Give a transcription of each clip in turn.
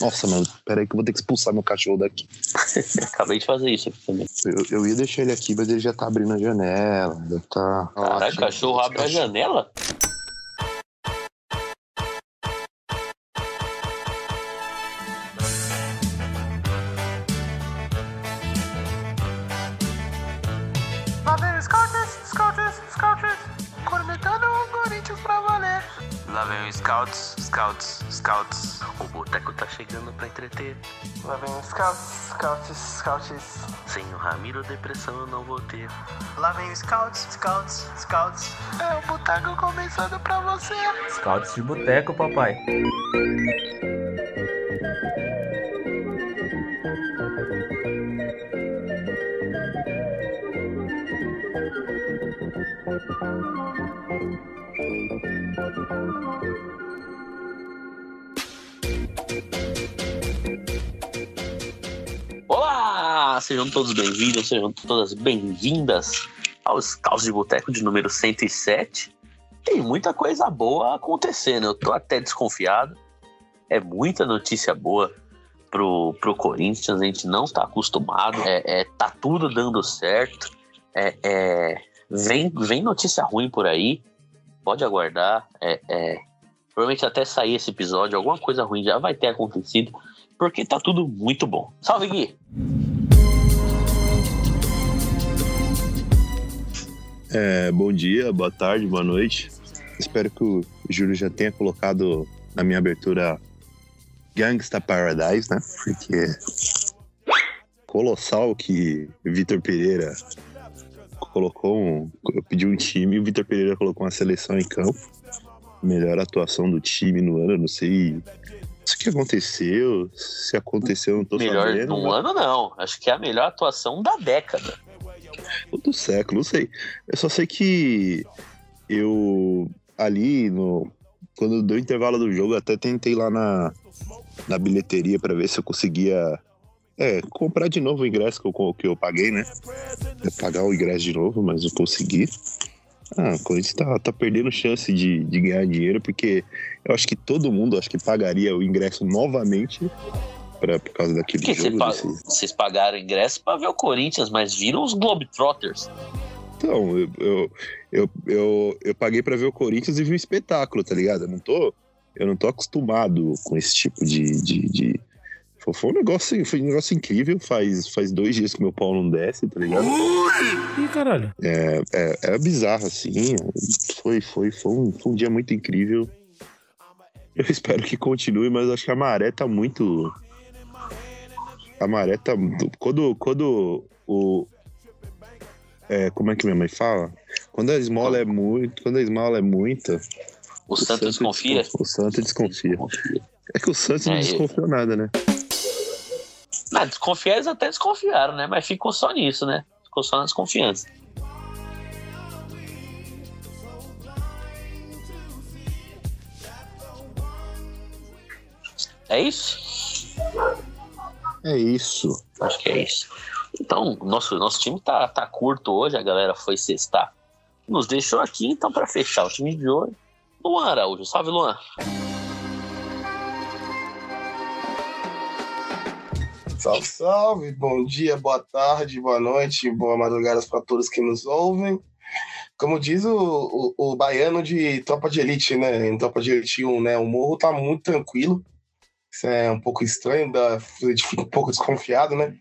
Nossa, mano, peraí que eu vou ter que expulsar meu cachorro daqui. Acabei de fazer isso aqui também. Eu, eu ia deixar ele aqui, mas ele já tá abrindo a janela. Já tá. Caralho, o cachorro abre a janela? Scouts, Scouts, Scouts. Sem o Ramiro, depressão eu não vou ter. Lá vem o Scouts, Scouts, Scouts. É o boteco começando pra você. Scouts de boteco, papai. Sejam todos bem-vindos, sejam todas bem-vindas ao Scouts de Boteco de número 107. Tem muita coisa boa acontecendo, eu tô até desconfiado. É muita notícia boa pro, pro Corinthians, a gente não tá acostumado. É, é, tá tudo dando certo. É, é, vem, vem notícia ruim por aí, pode aguardar. É, é, provavelmente até sair esse episódio, alguma coisa ruim já vai ter acontecido, porque tá tudo muito bom. Salve, Gui! É, bom dia, boa tarde, boa noite. Espero que o Júlio já tenha colocado na minha abertura Gangsta Paradise, né? Porque colossal que Vitor Pereira colocou um. Eu pedi um time o Vitor Pereira colocou uma seleção em campo. Melhor atuação do time no ano, não sei o que aconteceu. Se aconteceu, eu não tô melhor sabendo. num mas- ano, não. Acho que é a melhor atuação da década. Ou do século, não sei. Eu só sei que eu ali no quando deu o intervalo do jogo, até tentei lá na, na bilheteria pra ver se eu conseguia é, comprar de novo o ingresso que eu, que eu paguei, né? É, pagar o ingresso de novo, mas eu consegui. Ah, o Corinthians tá, tá perdendo chance de, de ganhar dinheiro, porque eu acho que todo mundo acho que pagaria o ingresso novamente pra, por causa daquele Porque jogo. pa- desse- vocês pagaram ingresso pra ver o Corinthians, mas viram os Globetrotters. Então, eu, eu, eu, eu, eu paguei pra ver o Corinthians e vi um espetáculo, tá ligado? Eu não tô, eu não tô acostumado com esse tipo de. de, de- Foi- Foi um negócio, foi um negócio incrível. Faz, faz dois dias que meu pau não desce, tá ligado? Ih, caralho. É, é, é bizarro, assim. Foi, foi, foi, um, foi um dia muito incrível. Eu espero que continue, mas acho que a maré tá muito. A maré tá. Quando, quando o. É, como é que minha mãe fala? Quando a esmola é muito. Quando a esmola é muita. O Santos confia? desconf- O Santos desconfia. É que o Santos não É, desconfiou nada, né? Não, desconfiar eles até desconfiaram, né? Mas ficou só nisso, né? Ficou só na desconfiança. É isso? É isso. Acho que é isso. Então, nosso, nosso time tá, tá curto hoje, a galera foi sextar. Nos deixou aqui, então, para fechar o time de hoje. Luan Araújo. Salve, Luan. Salve, salve, bom dia, boa tarde, boa noite, boa madrugada para todos que nos ouvem. Como diz o, o, o baiano de Tropa de Elite, né? Em Tropa de Elite 1, né? O morro tá muito tranquilo. Isso é um pouco estranho, dá, a gente fica um pouco desconfiado, né?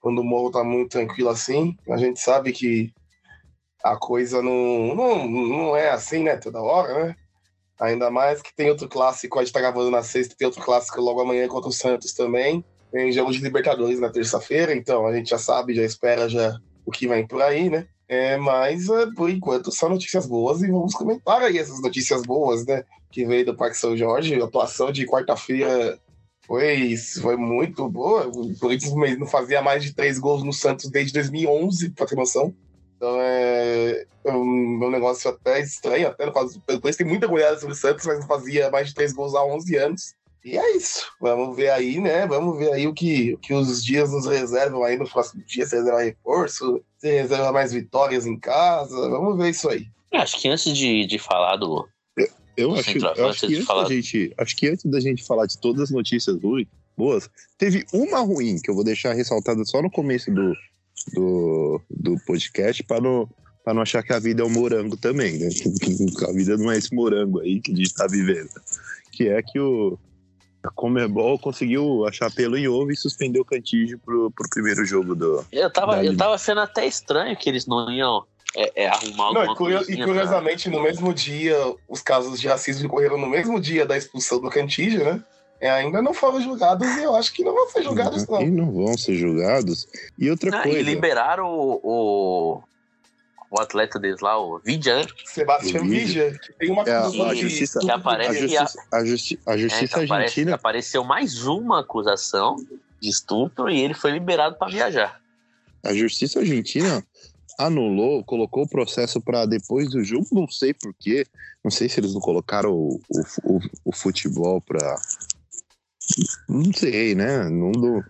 Quando o morro tá muito tranquilo assim. A gente sabe que a coisa não, não, não é assim, né? Toda hora, né? Ainda mais que tem outro clássico, a gente tá gravando na sexta, tem outro clássico logo amanhã contra o Santos também. Tem jogo de Libertadores na terça-feira, então a gente já sabe, já espera já o que vem por aí, né? É, mas é, por enquanto só notícias boas e vamos comentar aí essas notícias boas, né? Que veio do Parque São Jorge. A atuação de quarta-feira foi, foi muito boa. O Corinthians não fazia mais de três gols no Santos desde 2011, pra ter noção. Então é um, um negócio até estranho, até não faz, depois tem muita goleada sobre o Santos, mas não fazia mais de três gols há 11 anos. E é isso. Vamos ver aí, né? Vamos ver aí o que, o que os dias nos reservam aí nos próximos dias. Se reserva reforço, se reserva mais vitórias em casa. Vamos ver isso aí. Acho que antes de, de falar do. Eu acho, eu acho que de antes falar- da gente, acho que antes da gente falar de todas as notícias ruins, boas. Teve uma ruim, que eu vou deixar ressaltada só no começo do, do, do podcast, para não, pra não achar que a vida é um morango também, né? A vida não é esse morango aí que a gente tá vivendo. Que é que o a Comebol conseguiu achar pelo em ovo e suspendeu o Cantígio pro, pro primeiro jogo do. Eu tava, eu tava achando até estranho que eles não iam é, é, arrumar Não, e, curio- e coisinha pra- curiosamente, no mesmo dia, os casos de racismo ocorreram no mesmo dia da expulsão do Cantígio, né? É, ainda não foram julgados e eu acho que não vão ser julgados, E não. não vão ser julgados. E outra Ah, coisa. e liberaram o, o, o atleta deles lá, o Vidjan, Sebastião que tem uma É, acusação a justiça, que aparece a justiça, a justi- a justiça É, então argentina apareceu mais uma acusação de estupro e ele foi liberado para viajar. A justiça argentina anulou, colocou o processo para depois do jogo, não sei porquê. Não sei se eles não colocaram o, o, o, o futebol para. Não sei, né? Não do...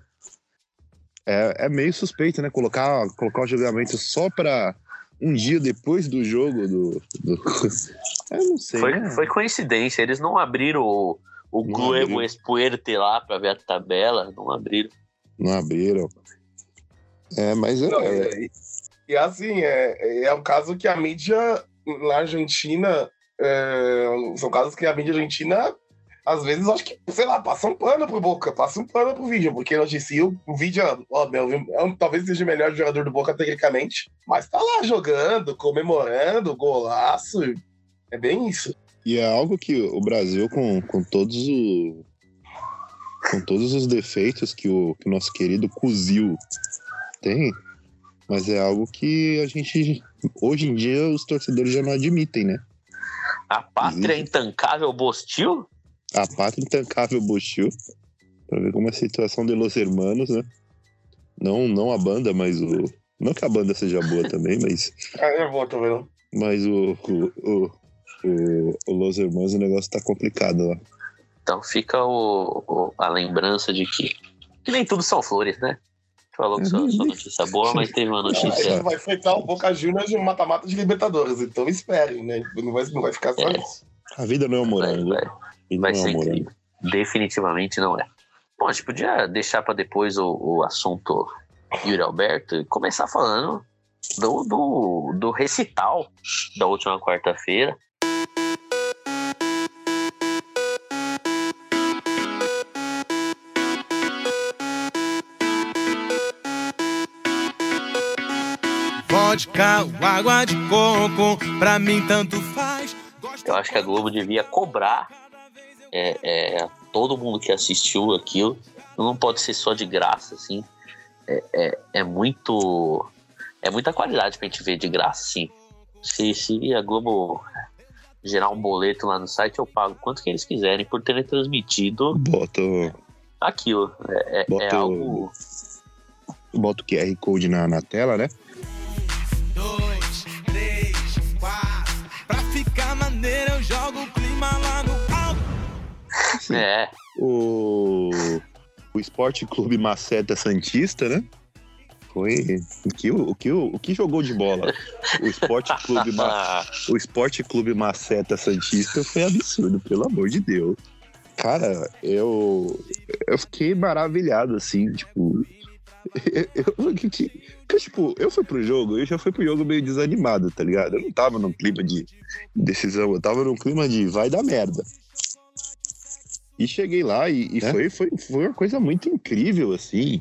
é, é meio suspeito, né? Colocar, colocar o julgamento só para um dia depois do jogo do. do... Eu não sei. Foi, né? foi coincidência, eles não abriram o, o abriram. Espuerte lá para ver a tabela, não abriram. Não abriram. É, mas é, Não, e, e assim, é, é um caso que a mídia na Argentina. é, são casos que a mídia argentina, às vezes, acho que, sei lá, passa um pano pro Boca, passa um pano pro vídeo, porque noticia o, o vídeo, ó, meu, um- talvez seja o melhor jogador do Boca tecnicamente, mas tá lá jogando, comemorando, golaço. É bem isso. E é algo que o Brasil, com, com todos o, com todos os defeitos que o, que o nosso querido Cuzil tem, mas é algo que a gente, hoje em dia, os torcedores já não admitem, né? A pátria Existe. intancável Bostil? A pátria intancável Bochil, pra ver como é a situação de Los Hermanos, né? Não, não a banda, mas o. Não que a banda seja boa também, mas, É, eu vou, tô vendo. mas o, o, o, o, o Los Hermanos, o negócio tá complicado lá. Então fica o, o- a lembrança de que, que nem tudo são flores, né? Falou que só, só notícia boa, mas teve uma Não, notícia. ele vai enfrentar o Boca Juniors de um mata-mata de Libertadores, então esperem, né? Não vai, não vai ficar só É. isso. A vida não é um Vai, morango. vai, A vida vai ser incrível. Definitivamente não é. Bom, a gente podia deixar para depois o, o assunto Yuri Alberto e começar falando do, do, do recital da última quarta-feira. Vodka água de coco, pra mim tanto faz. Eu acho que a Globo devia cobrar é, é, todo mundo que assistiu aquilo. Não pode ser só de graça, assim. É, é, é muito. É muita qualidade pra gente ver de graça, sim. Se, se a Globo gerar um boleto lá no site, eu pago quanto que eles quiserem por terem transmitido Bota, o- aquilo. É, é- Bota é o- algo. bota o QR Code na, na tela, né? Sim. É, O, o Esporte Clube Maceta Santista, né? Foi o que, o, que, o que jogou de bola. O Esporte Clube, Ma- o Esporte Clube Maceta Santista foi absurdo, pelo amor de Deus. Cara, eu, eu fiquei maravilhado, assim, tipo. Eu, eu- que, tipo, eu fui pro jogo, eu já fui pro jogo meio desanimado, tá ligado? Eu não tava num clima de decisão, eu tava num clima de vai dar merda. E cheguei lá e, e É? foi, foi, foi uma coisa muito incrível, assim.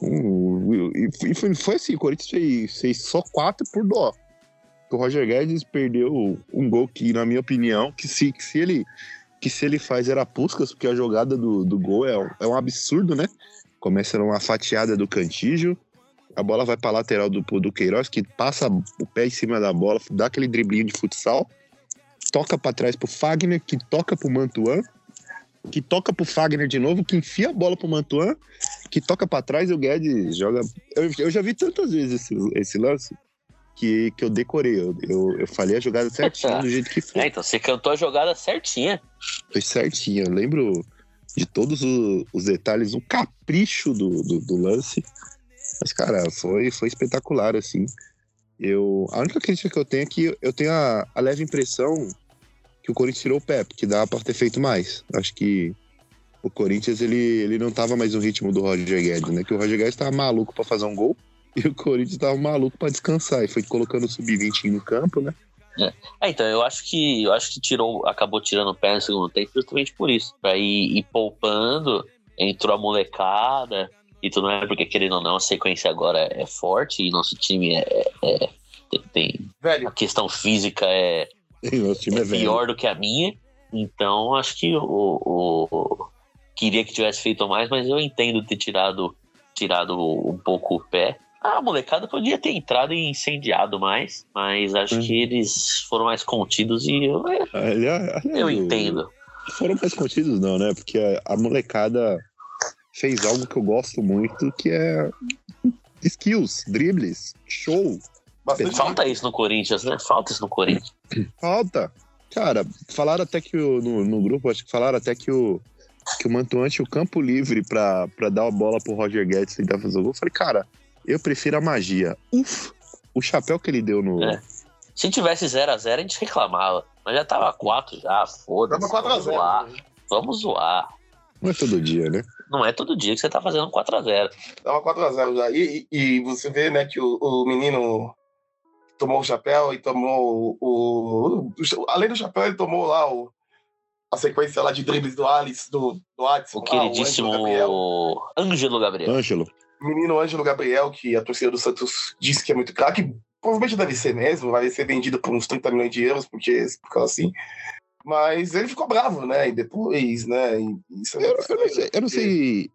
Um, e foi, foi assim, o Corinthians fez, fez só quatro por dó. O Roger Guedes perdeu um gol que, na minha opinião, que se, que se ele que se ele faz era Puskas, porque a jogada do, do gol é um, é um absurdo, né? Começa numa fatiada do Cantígio, a bola vai pra lateral do, do Queiroz, que passa o pé em cima da bola, dá aquele driblinho de futsal, toca pra trás pro Fagner, que toca pro Mantuan, que toca pro Fagner de novo, que enfia a bola pro Mantuan, que toca pra trás e o Guedes joga. Eu, eu já vi tantas vezes esse, esse lance que, que eu decorei. Eu, eu, eu falei a jogada certinho do jeito que foi. é, então você cantou a jogada certinha. Foi certinho. Eu lembro de todos o- os detalhes, o capricho do, do, do lance. Mas, cara, foi, foi espetacular, assim. Eu, a única crítica que eu tenho é que eu tenho a, a leve impressão que o Corinthians tirou o pé, porque dava pra ter feito mais. Acho que o Corinthians ele, ele não tava mais no ritmo do Roger Guedes, né? Que o Roger Guedes tava maluco pra fazer um gol e o Corinthians tava maluco pra descansar. E foi colocando o sub-20 no campo, né? É, então, eu acho que eu acho que tirou, acabou tirando o pé no segundo tempo justamente por isso. Pra ir, ir poupando, entrou a molecada e tudo mais, porque querendo ou não, a sequência agora é forte e nosso time é. é- tem, tem- Velho, a questão física é, é, é pior do que a minha. Então, acho que o, o- queria que tivesse feito mais, mas eu entendo ter tirado, tirado um pouco o pé. A molecada podia ter entrado e incendiado mais, mas acho Uhum. que eles foram mais contidos e eu, é, Aliás, aliás, eu entendo. Foram mais contidos, não, né? Porque a, a molecada fez algo que eu gosto muito, que é skills, dribles, show. Bastante. Falta isso no Corinthians, né? Falta isso no Corinthians. Falta. Cara, falaram até que o- no, no grupo, acho que falaram até que o, que o Mantuante, o campo livre pra, pra dar a bola pro Roger Guedes tentar fazer o gol. Eu falei, cara, eu prefiro a magia. Uf! O chapéu que ele deu no. É. Se tivesse 0x0, a, gente reclamava. Mas já tava 4 já, foda-se. Tava 4 a Vamos zoar. 0 Vamos zoar. Não é todo dia, né? Não é todo dia que você tá fazendo 4x0. Tava 4x0 já. E, e, e você vê, né, que o, o menino tomou o chapéu e tomou o, o- Além do chapéu, ele tomou lá o, a sequência lá de dribles do Alice, do, do Adson. O lá, queridíssimo Ângelo Gabriel. Ângelo Gabriel. Ângelo. O menino Ângelo Gabriel, que a torcida do Santos disse que é muito craque. Provavelmente deve ser mesmo, vai ser vendido por uns 30 milhões de euros, porque por causa assim. Mas ele ficou bravo, né? E depois, né? e isso Eu, eu não sei, eu não sei.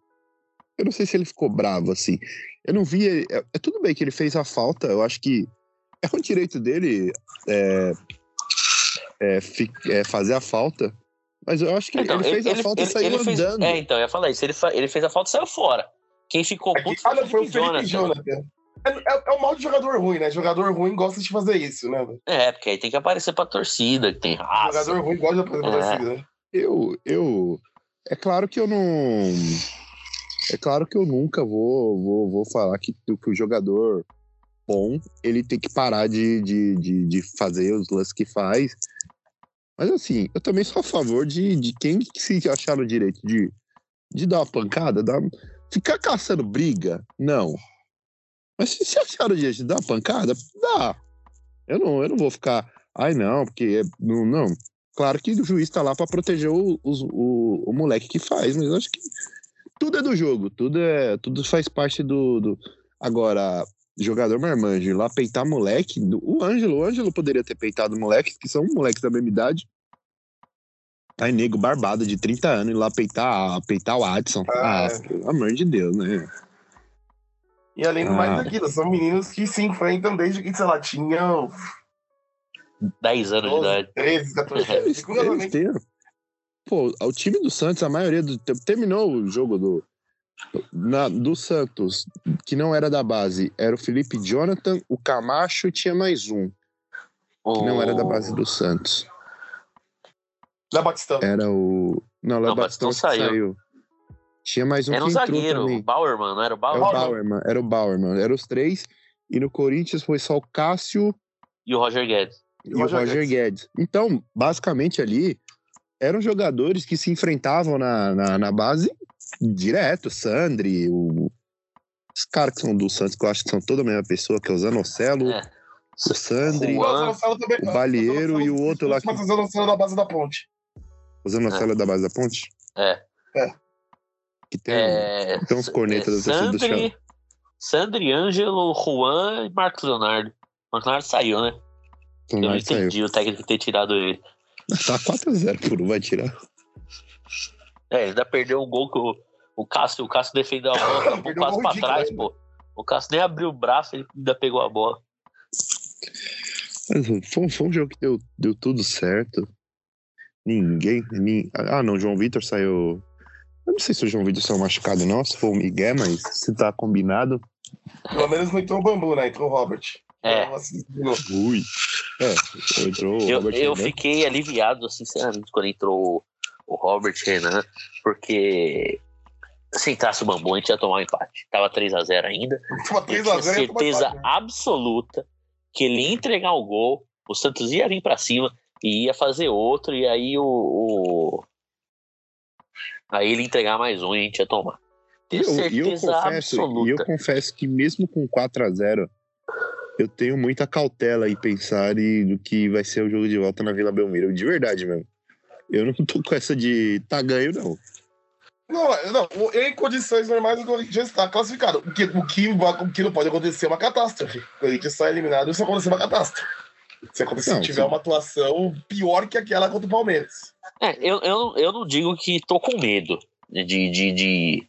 Eu não sei se ele ficou bravo, assim. Eu não vi. ele- É, é tudo bem que ele fez a falta. Eu acho que é um direito dele é, é, fi- é fazer a falta. Mas eu acho que Então, ele fez a falta e saiu fez- andando. É, então, eu ia falar isso. Ele, fa- ele fez a falta e saiu fora. Quem ficou É puto ah, não, foi foi o Felipe Jonathan. Jonathan. É, é, é o mal de jogador ruim, né? Jogador ruim gosta de fazer isso, né? É, porque aí tem que aparecer pra torcida, que tem raça. Jogador ruim gosta de fazer É. torcida, né? Eu, eu. É claro que eu não. É claro que eu nunca vou, vou, vou falar que, que o jogador bom ele tem que parar de, de, de, de fazer os lances que faz. Mas assim, eu também sou a favor de, de quem que se achar no direito de, de dar uma pancada, dar, ficar caçando briga, não. Mas se se achar no direito de dar uma pancada, dá. Eu não, eu não vou ficar, ai não, porque é- não, não. Claro que o juiz tá lá pra proteger o, o, o moleque que faz, mas eu acho que tudo é do jogo, tudo é tudo faz parte do. do... Agora, jogador marmanjo, ir lá peitar moleque, o Ângelo, o Ângelo poderia ter peitado moleques, que são moleques da mesma idade. Aí, nego barbado de 30 anos, ir lá peitar, peitar o Adson. Ah, Ah, é. pelo amor de Deus, né? E além do mais Ah. daquilo, são meninos que se enfrentam desde que, sei lá, tinham 10 anos de 12, idade. 13, 14 anos. Eles, E, curiosamente, eles têm. Pô, o time do Santos, a maioria do tempo, terminou o jogo do, na- do Santos, que não era da base, era o Felipe Jonathan, o Camacho e tinha mais um, que não era da base do Santos. Na Batistão. Era o. Não, Não, o Batistão Batistão saiu. saiu. Tinha mais um Era um que entrou zagueiro, o. Bauerman, não era o Era o Bauerman? Bauerman, era o Bauerman. Eram os três. E no Corinthians foi só o Cássio E o Roger Guedes. e o Roger, Guedes. Então, basicamente ali, eram jogadores que se enfrentavam na, na, na base direto. Sandri, o, os caras que são do Santos, que eu acho que são toda a mesma pessoa, que é o Zanocelo, É. o Sandri, O também- o Balieiro e o outro lá que- Mas o Zanocelo da base da ponte. o Zanocelo é da base da ponte. É. Que tem, É, tem uns cornetas da torcida do Sandri, chão. Sandri, Ângelo, Juan e Marcos Leonardo. Marcos Leonardo saiu, né? Eu não lá saiu. entendi o técnico ter tirado ele. Tá 4x0 por um, vai tirar. É, ele ainda perdeu um gol que o, o Cássio, o Cássio defendeu a bola, acabou um quase pra trás, ainda. pô. O Cássio nem abriu o braço, ele ainda pegou a bola. Mas foi, foi um jogo que deu, deu tudo certo. Ninguém, nin- Ah, não, o João Vitor saiu. Eu não sei se o João Vitor saiu machucado, não, se foi o Miguel, mas se tá combinado. Pelo menos não entrou o Bambu, né? Entrou o Robert. É. Então, assim, de novo. Ui. É, entrou o Eu, Robert eu fiquei aliviado, sinceramente, quando entrou o, Robert Renan, porque se entrasse o Bambu, a gente ia tomar um empate. Tava 3x0 ainda. Tava Eu 3 tinha a 0 ia tomar certeza empate, né? absoluta que ele ia entregar o gol, o Santos ia vir pra cima e ia fazer outro, e aí o, o, Aí ele entregar mais um e a gente ia tomar. E Tenho eu, e eu certeza confesso, e eu absoluta. confesso que mesmo com 4 a 0 eu tenho muita cautela em pensar e do que vai ser o jogo de volta na Vila Belmiro. De verdade mesmo. Eu não tô com essa de tá ganho, não. Não, não, em condições normais o Corinthians está classificado. O que, o, que, o que não pode acontecer é uma catástrofe. O Corinthians sai eliminado se acontecer uma catástrofe. Se acontecer, Não, tiver sim. uma atuação pior que aquela contra o Palmeiras. É, eu, eu, não- eu não digo que tô com medo de. de, de-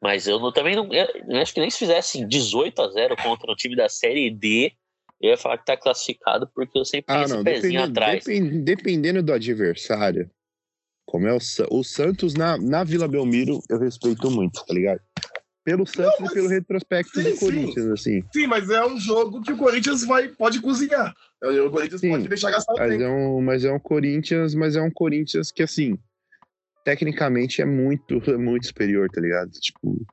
Mas eu não- também não. Eu, eu acho que nem se fizesse 18 a 0 contra o time da Série D, eu ia falar que tá classificado, porque eu sempre tenho Ah, esse não. pezinho Dependendo, atrás. depen- dependendo do adversário, como é o, o Santos na, na Vila Belmiro, eu respeito muito, tá ligado? Pelo Santos mas- e pelo retrospecto Sim, do sim. Corinthians, assim. Sim, mas é um jogo que o Corinthians vai, pode cozinhar. O Corinthians Sim, pode deixar gastar Mas tempo. é, um, mas é um Corinthians, mas é um Corinthians que, assim, tecnicamente é muito, é muito superior, tá ligado? Tipo,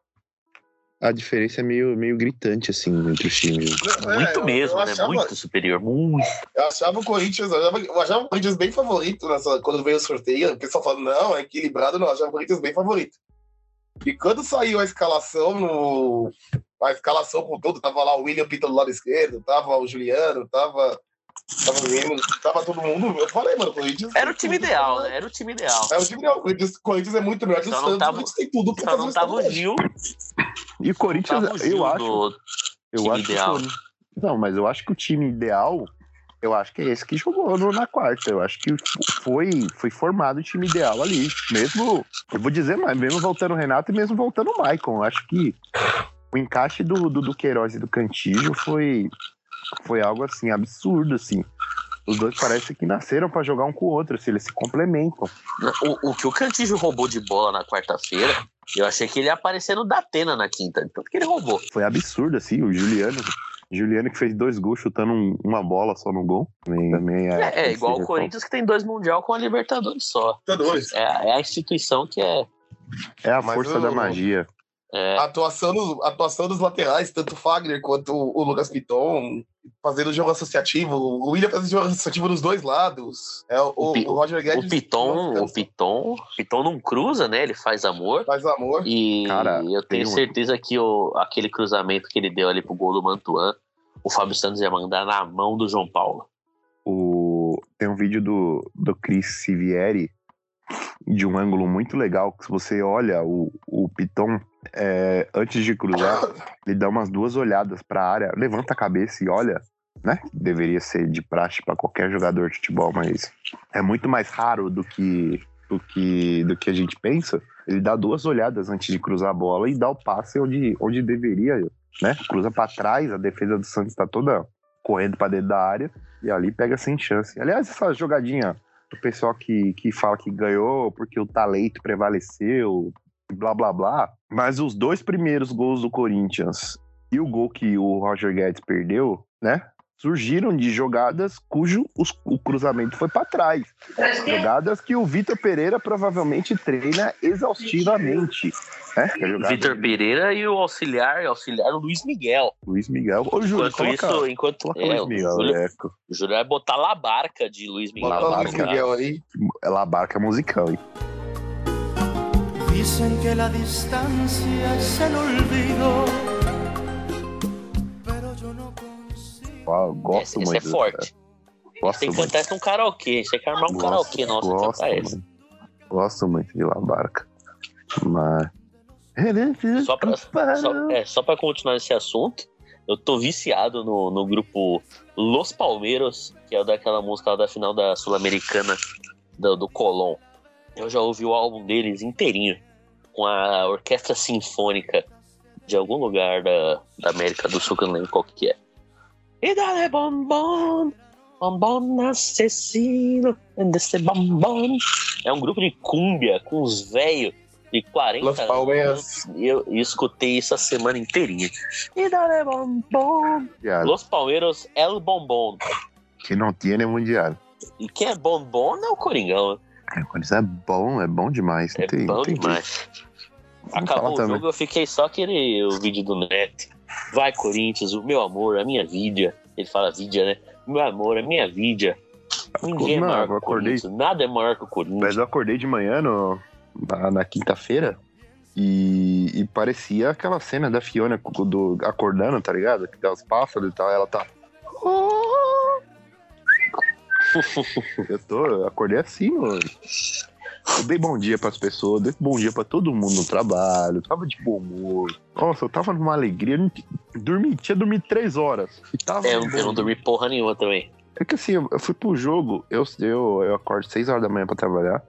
a diferença é meio, meio gritante, assim, entre os times. É, Muito mesmo, eu né? achava- Muito superior. Muito. Eu achava o Corinthians, eu achava, eu achava o Corinthians bem favorito nessa, quando veio o sorteio. O pessoal falando, não, é equilibrado, não. Eu achava o Corinthians bem favorito. E quando saiu a escalação, no, a escalação com tudo, tava lá o William Pinto do lado esquerdo, tava o Juliano, tava. Tava, tava todo mundo. Eu falei, mano, o Corinthians. Era o time ideal, né? Era o time ideal. É o time ideal. Corinthians, Corinthians é muito melhor que o Santos. tava- o Corinthians tem tudo pra Só fazer não tava o. Gil. E o Corinthians, o Gil eu acho, eu time acho que ideal. Corinthians- Não, mas eu acho que o time ideal, eu acho que é esse que jogou na quarta. Eu acho que foi, foi formado o time ideal ali. Mesmo, eu vou dizer mais, mesmo voltando o Renato e mesmo voltando o Maicon. Eu acho que o encaixe do, do, do Queiroz e do Cantillo foi, foi algo assim, absurdo, assim. Os dois parecem que nasceram pra jogar um com o outro, assim, eles se complementam. O, o que o Cantígio roubou de bola na quarta-feira, eu achei que ele ia aparecer no Datena na quinta. Tanto que ele roubou. Foi absurdo, assim, o Juliano. Juliano que fez dois gols chutando um- uma bola só no gol. Também, também é, É, é igual o Corinthians que tem dois Mundial com a Libertadores só. Libertadores. É, é a instituição que é. É a Mas força o- da magia. É, A atuação, atuação dos laterais, tanto o Fagner quanto o Lucas Piton, fazendo jogo associativo. O William fazendo jogo associativo nos dois lados. É, o, O o, Roger Guedes. o Piton, não o Piton, o Piton não cruza, né? Ele faz amor. Faz amor. E Cara, eu tenho um- certeza que o, aquele cruzamento que ele deu ali pro gol do Mantuan, o Fábio Santos ia mandar na mão do João Paulo. O... Tem um vídeo do, do Chris Sivieri de um ângulo muito legal. Que se você olha o, o Piton é, antes de cruzar, ele dá umas duas olhadas para a área, levanta a cabeça e olha, né? Deveria ser de praxe para qualquer jogador de futebol, mas é muito mais raro do que, do que, do que a gente pensa. Ele dá duas olhadas antes de cruzar a bola e dá o passe onde, onde deveria, né? Cruza para trás, a defesa do Santos está toda correndo para dentro da área e ali pega sem chance. Aliás, essa jogadinha do pessoal que, que fala que ganhou porque o talento prevaleceu, blá blá blá. Mas os dois primeiros gols do Corinthians e o gol que o Roger Guedes perdeu, né? Surgiram de jogadas cujo os- o cruzamento foi para trás. Jogadas que o Vitor Pereira provavelmente treina exaustivamente. Né? É Vitor Pereira e o auxiliar, auxiliar o Luiz Miguel. Luiz Miguel. Ô, Júlio, Enquanto coloca, isso, enquanto. coloca É, Luiz o Miguel, Júlio, é, o Júlio vai botar lá a barca de Luiz Miguel. Bota o pra Luiz jogar. Miguel aí. é La Barca musicão, hein? Dicen que la distancia es el olvido, Gosto Esse, esse muito. é forte. Gosto Tem que muito. cantar isso num karaokê. Você quer armar um Gosto, karaokê nosso pra gosto, cantar esse. mano. Gosto muito de La Barca. Mas. Só pra, só, é, só pra continuar esse assunto, eu tô viciado no, no grupo Los Palmeiros, que é daquela música lá da final da Sul-Americana do, do Colón. Eu já ouvi o álbum deles inteirinho, com a orquestra sinfônica de algum lugar da, da América do Sul, que eu não lembro qual que é. E dale bombom, bombom assassino, desse bombom. É um grupo de cúmbia com os velhos de 40 Los Palmeiras. e eu, eu escutei isso a semana inteirinha. E dale bombom. Los Palmeiros El Bombom. Que não tinha nem mundial. E quem é bombom não é o Coringão. Quando isso é bom, é bom demais. Não É tem, bom tem demais. Vamos Acabou o também. jogo, eu fiquei só aquele o vídeo do Neto. Vai, Corinthians, o meu amor, a minha vida. Ele fala vida, né? Meu amor, a minha vida. Ninguém é Não, maior eu que o Corinthians. Nada é maior que o Mas Corinthians. eu acordei de manhã no, na, na quinta-feira e, e parecia aquela cena da Fiona do, acordando, tá ligado? Que dá os pássaros e tal, ela tá. Eu tô, eu acordei assim, mano. Eu dei bom dia pras pessoas, dei bom dia pra todo mundo no trabalho, tava de bom humor. Nossa, eu tava numa alegria, dormi, tinha dormido três horas. E tava É, eu, eu não dormi porra nenhuma também. é que assim, eu, eu fui pro jogo, eu, eu, eu acordo 6 horas da manhã pra trabalhar.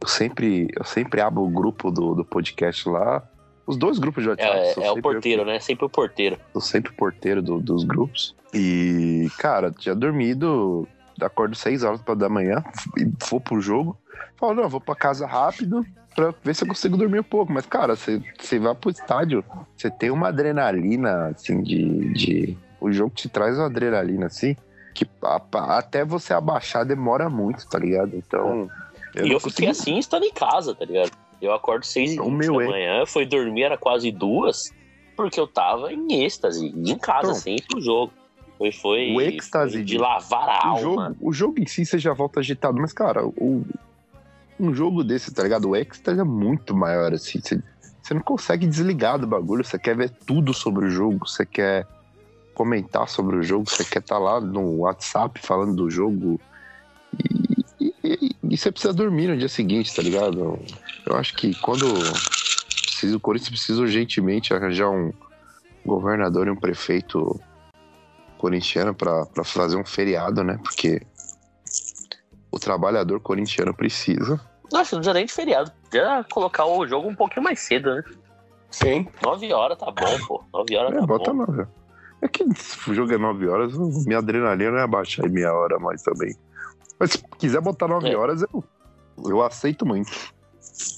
Eu sempre, eu sempre abro o grupo do, do podcast lá. Os dois grupos de WhatsApp. É, é o porteiro, né? Sempre o porteiro. Eu, sou sempre o porteiro do- dos grupos. E, cara, tinha dormido, acordo 6 horas da manhã, e vou pro jogo. Falo, não, vou pra casa rápido pra ver se eu consigo dormir um pouco. Mas, cara, você vai pro estádio, você tem uma adrenalina, assim, de, de. O jogo te traz uma adrenalina, assim, que a- a- até você abaixar demora muito, tá ligado? Então. e não eu fiquei assim estando em casa, tá ligado? Eu acordo seis e O vinte meu da é- manhã, fui dormir, era quase duas, porque eu tava em êxtase, em casa, Então, sem ir pro jogo. Foi, foi, o êxtase de lavar a o alma. jogo, o jogo em si você já volta agitado, mas, cara, o, um jogo desse, tá ligado? O Extra é muito maior, assim. Você, você não consegue desligar do bagulho, você quer ver tudo sobre o jogo, você quer comentar sobre o jogo, você quer estar lá no WhatsApp falando do jogo. E, e- e- e você precisa dormir no dia seguinte, tá ligado? Eu acho que quando precisa, o Corinthians precisa urgentemente arranjar um governador e um prefeito corintiano pra pra fazer um feriado, né? Porque o trabalhador corintiano precisa. Que não já nem de feriado. Já colocar o jogo um pouquinho mais cedo, né? Sim. Nove horas tá bom, pô. Nove horas É, tá bota bom. nove. É que se o jogo é 9 horas, minha adrenalina não é baixar em meia hora mais também. Mas se quiser botar 9 É. horas, eu, eu aceito muito.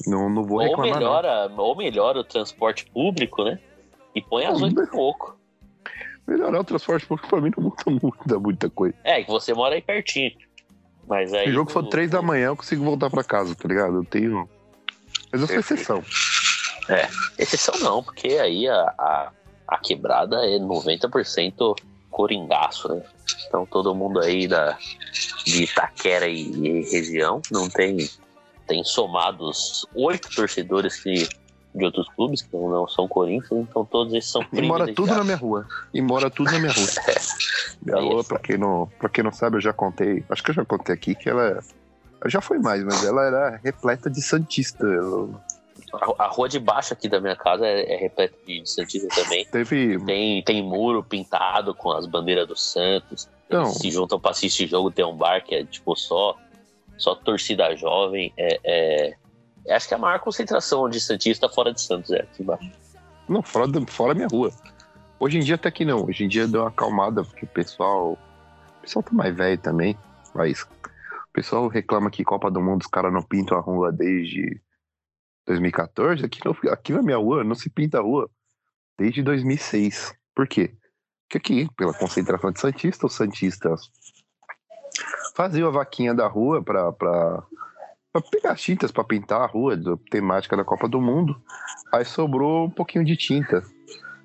Não, não vou Ou reclamar. não. melhora, ou melhora o transporte público, né? E põe às Não, oito e mas- pouco. Melhorar o transporte público pra mim não muda, muda muita coisa. É, que você mora aí pertinho. Mas aí. Se o jogo for 3 da manhã, eu consigo voltar pra casa, tá ligado? Eu tenho. Mas eu sou exceção. Exceção não, porque aí a, a, a quebrada é 90% coringaço, né? Então todo mundo aí da, de Itaquera e, e região não tem, tem somados oito torcedores que, de outros clubes que não são Corinthians, então todos esses são E mora tudo na minha rua. E mora tudo na minha rua. Minha É rua, pra quem, não, pra quem não sabe, eu já contei. Acho que eu já contei aqui que ela. ela Já foi mais, mas ela era repleta de Santista. Ela A, a rua de baixo aqui da minha casa é, é repleta de, de Santista também. teve. Tem, tem muro pintado com as bandeiras do Santos. Então. Eles se juntam pra assistir jogo, tem um bar que é tipo só, só torcida jovem. É, é- é- acho que é a maior concentração de Santista fora de Santos é aqui embaixo. Não, fora da fora minha rua. Hoje em dia até que não. Hoje em dia deu uma acalmada, porque o pessoal. O pessoal tá mais velho também. Mas o pessoal reclama que Copa do Mundo os caras não pintam a rua desde 2014. Aqui, não, aqui na minha rua não se pinta a rua desde 2006. Por quê? Porque aqui, pela concentração de Santista, os Santistas faziam a vaquinha da rua pra, pra pegar as tintas pra pintar a rua, da temática da Copa do Mundo. Aí sobrou um pouquinho de tinta.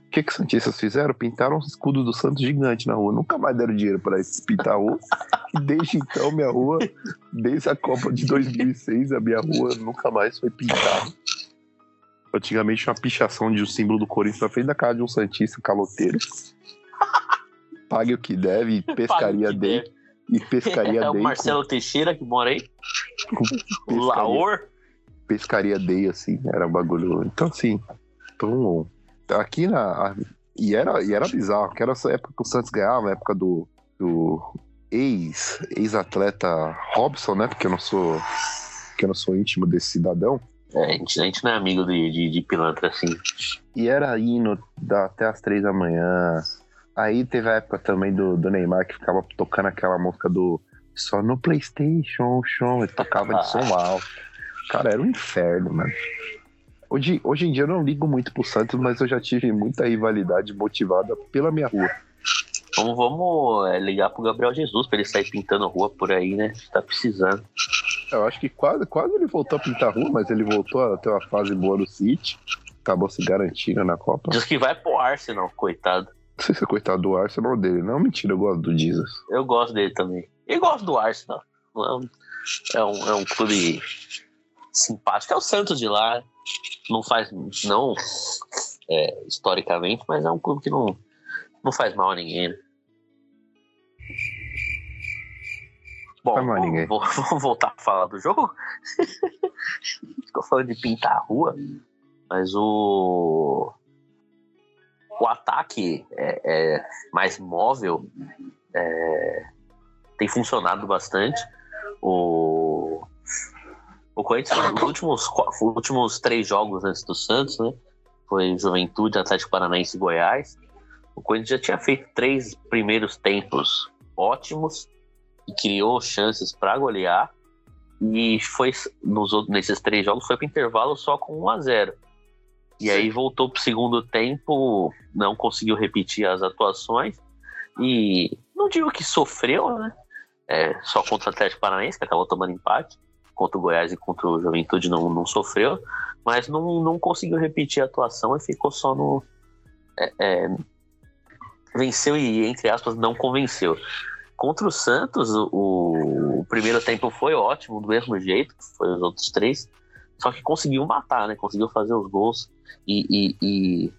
O que, que os Santistas fizeram? Pintaram um escudo do Santos gigante na rua. Nunca mais deram dinheiro para pintar a rua. E desde então, minha rua, desde a Copa de 2006, a minha rua nunca mais foi pintada. Antigamente, uma pichação de um símbolo do Corinthians na frente da casa de um Santista caloteiro. Pague o que deve, e pescaria day. E pescaria É o. Marcelo Teixeira que mora aí. Com- com O pescaria- Laor. pescaria day, assim, era um bagulho. Então, assim, então, aqui na. E era, e era bizarro, que era essa época que o Santos ganhava, a época do, do ex, ex-atleta Robson, né? Porque eu não sou. Porque eu não sou íntimo desse cidadão. É, a, gente, a gente não é amigo de, de, de pilantra assim. E era hino da, até as três da manhã. Aí teve a época também do, do Neymar que ficava tocando aquela música do Só no Playstation, show. Ele tocava de som alto. Cara, era um inferno, mano. Hoje, hoje em dia eu não ligo muito pro Santos, mas eu já tive muita rivalidade motivada pela minha rua. Então vamos é, ligar pro Gabriel Jesus pra ele sair pintando rua por aí, né? Tá precisando. Eu acho que quase, quase ele voltou a pintar rua, mas ele voltou a ter uma fase boa no City. Acabou se garantindo na Copa. Diz que vai pro Arsenal, coitado. Não sei se é coitado do Arsenal dele. Não, mentira, eu gosto do Jesus. Eu gosto dele também. E gosto do Arsenal. É um, é um, é um clube simpático. É o Santos de lá. Não faz. Não é, historicamente, mas é um clube que não, não faz mal a ninguém. Né? Bom, mal a ninguém. vou- vamos voltar a falar do jogo? Ficou falando de pintar a rua, mas o. O ataque é, é mais móvel é, tem funcionado bastante. O, o Corinthians, nos últimos, últimos três jogos antes do Santos, né? Foi Juventude, Atlético Paranaense e Goiás. O Corinthians já tinha feito três primeiros tempos ótimos e criou chances para golear. E foi nos outros, nesses três jogos foi para intervalo só com 1 a 0 E aí voltou para o segundo tempo, não conseguiu repetir as atuações. E não digo que sofreu, né? É, só contra o Atlético Paranaense, que acabou tomando empate. Contra o Goiás e contra o Juventude não, não sofreu. Mas não, não conseguiu repetir a atuação e ficou só no. é, é, venceu e, entre aspas, não convenceu. Contra o Santos, o, o primeiro tempo foi ótimo, do mesmo jeito que foi os outros três. Só que conseguiu matar, né? Conseguiu fazer os gols e, e- e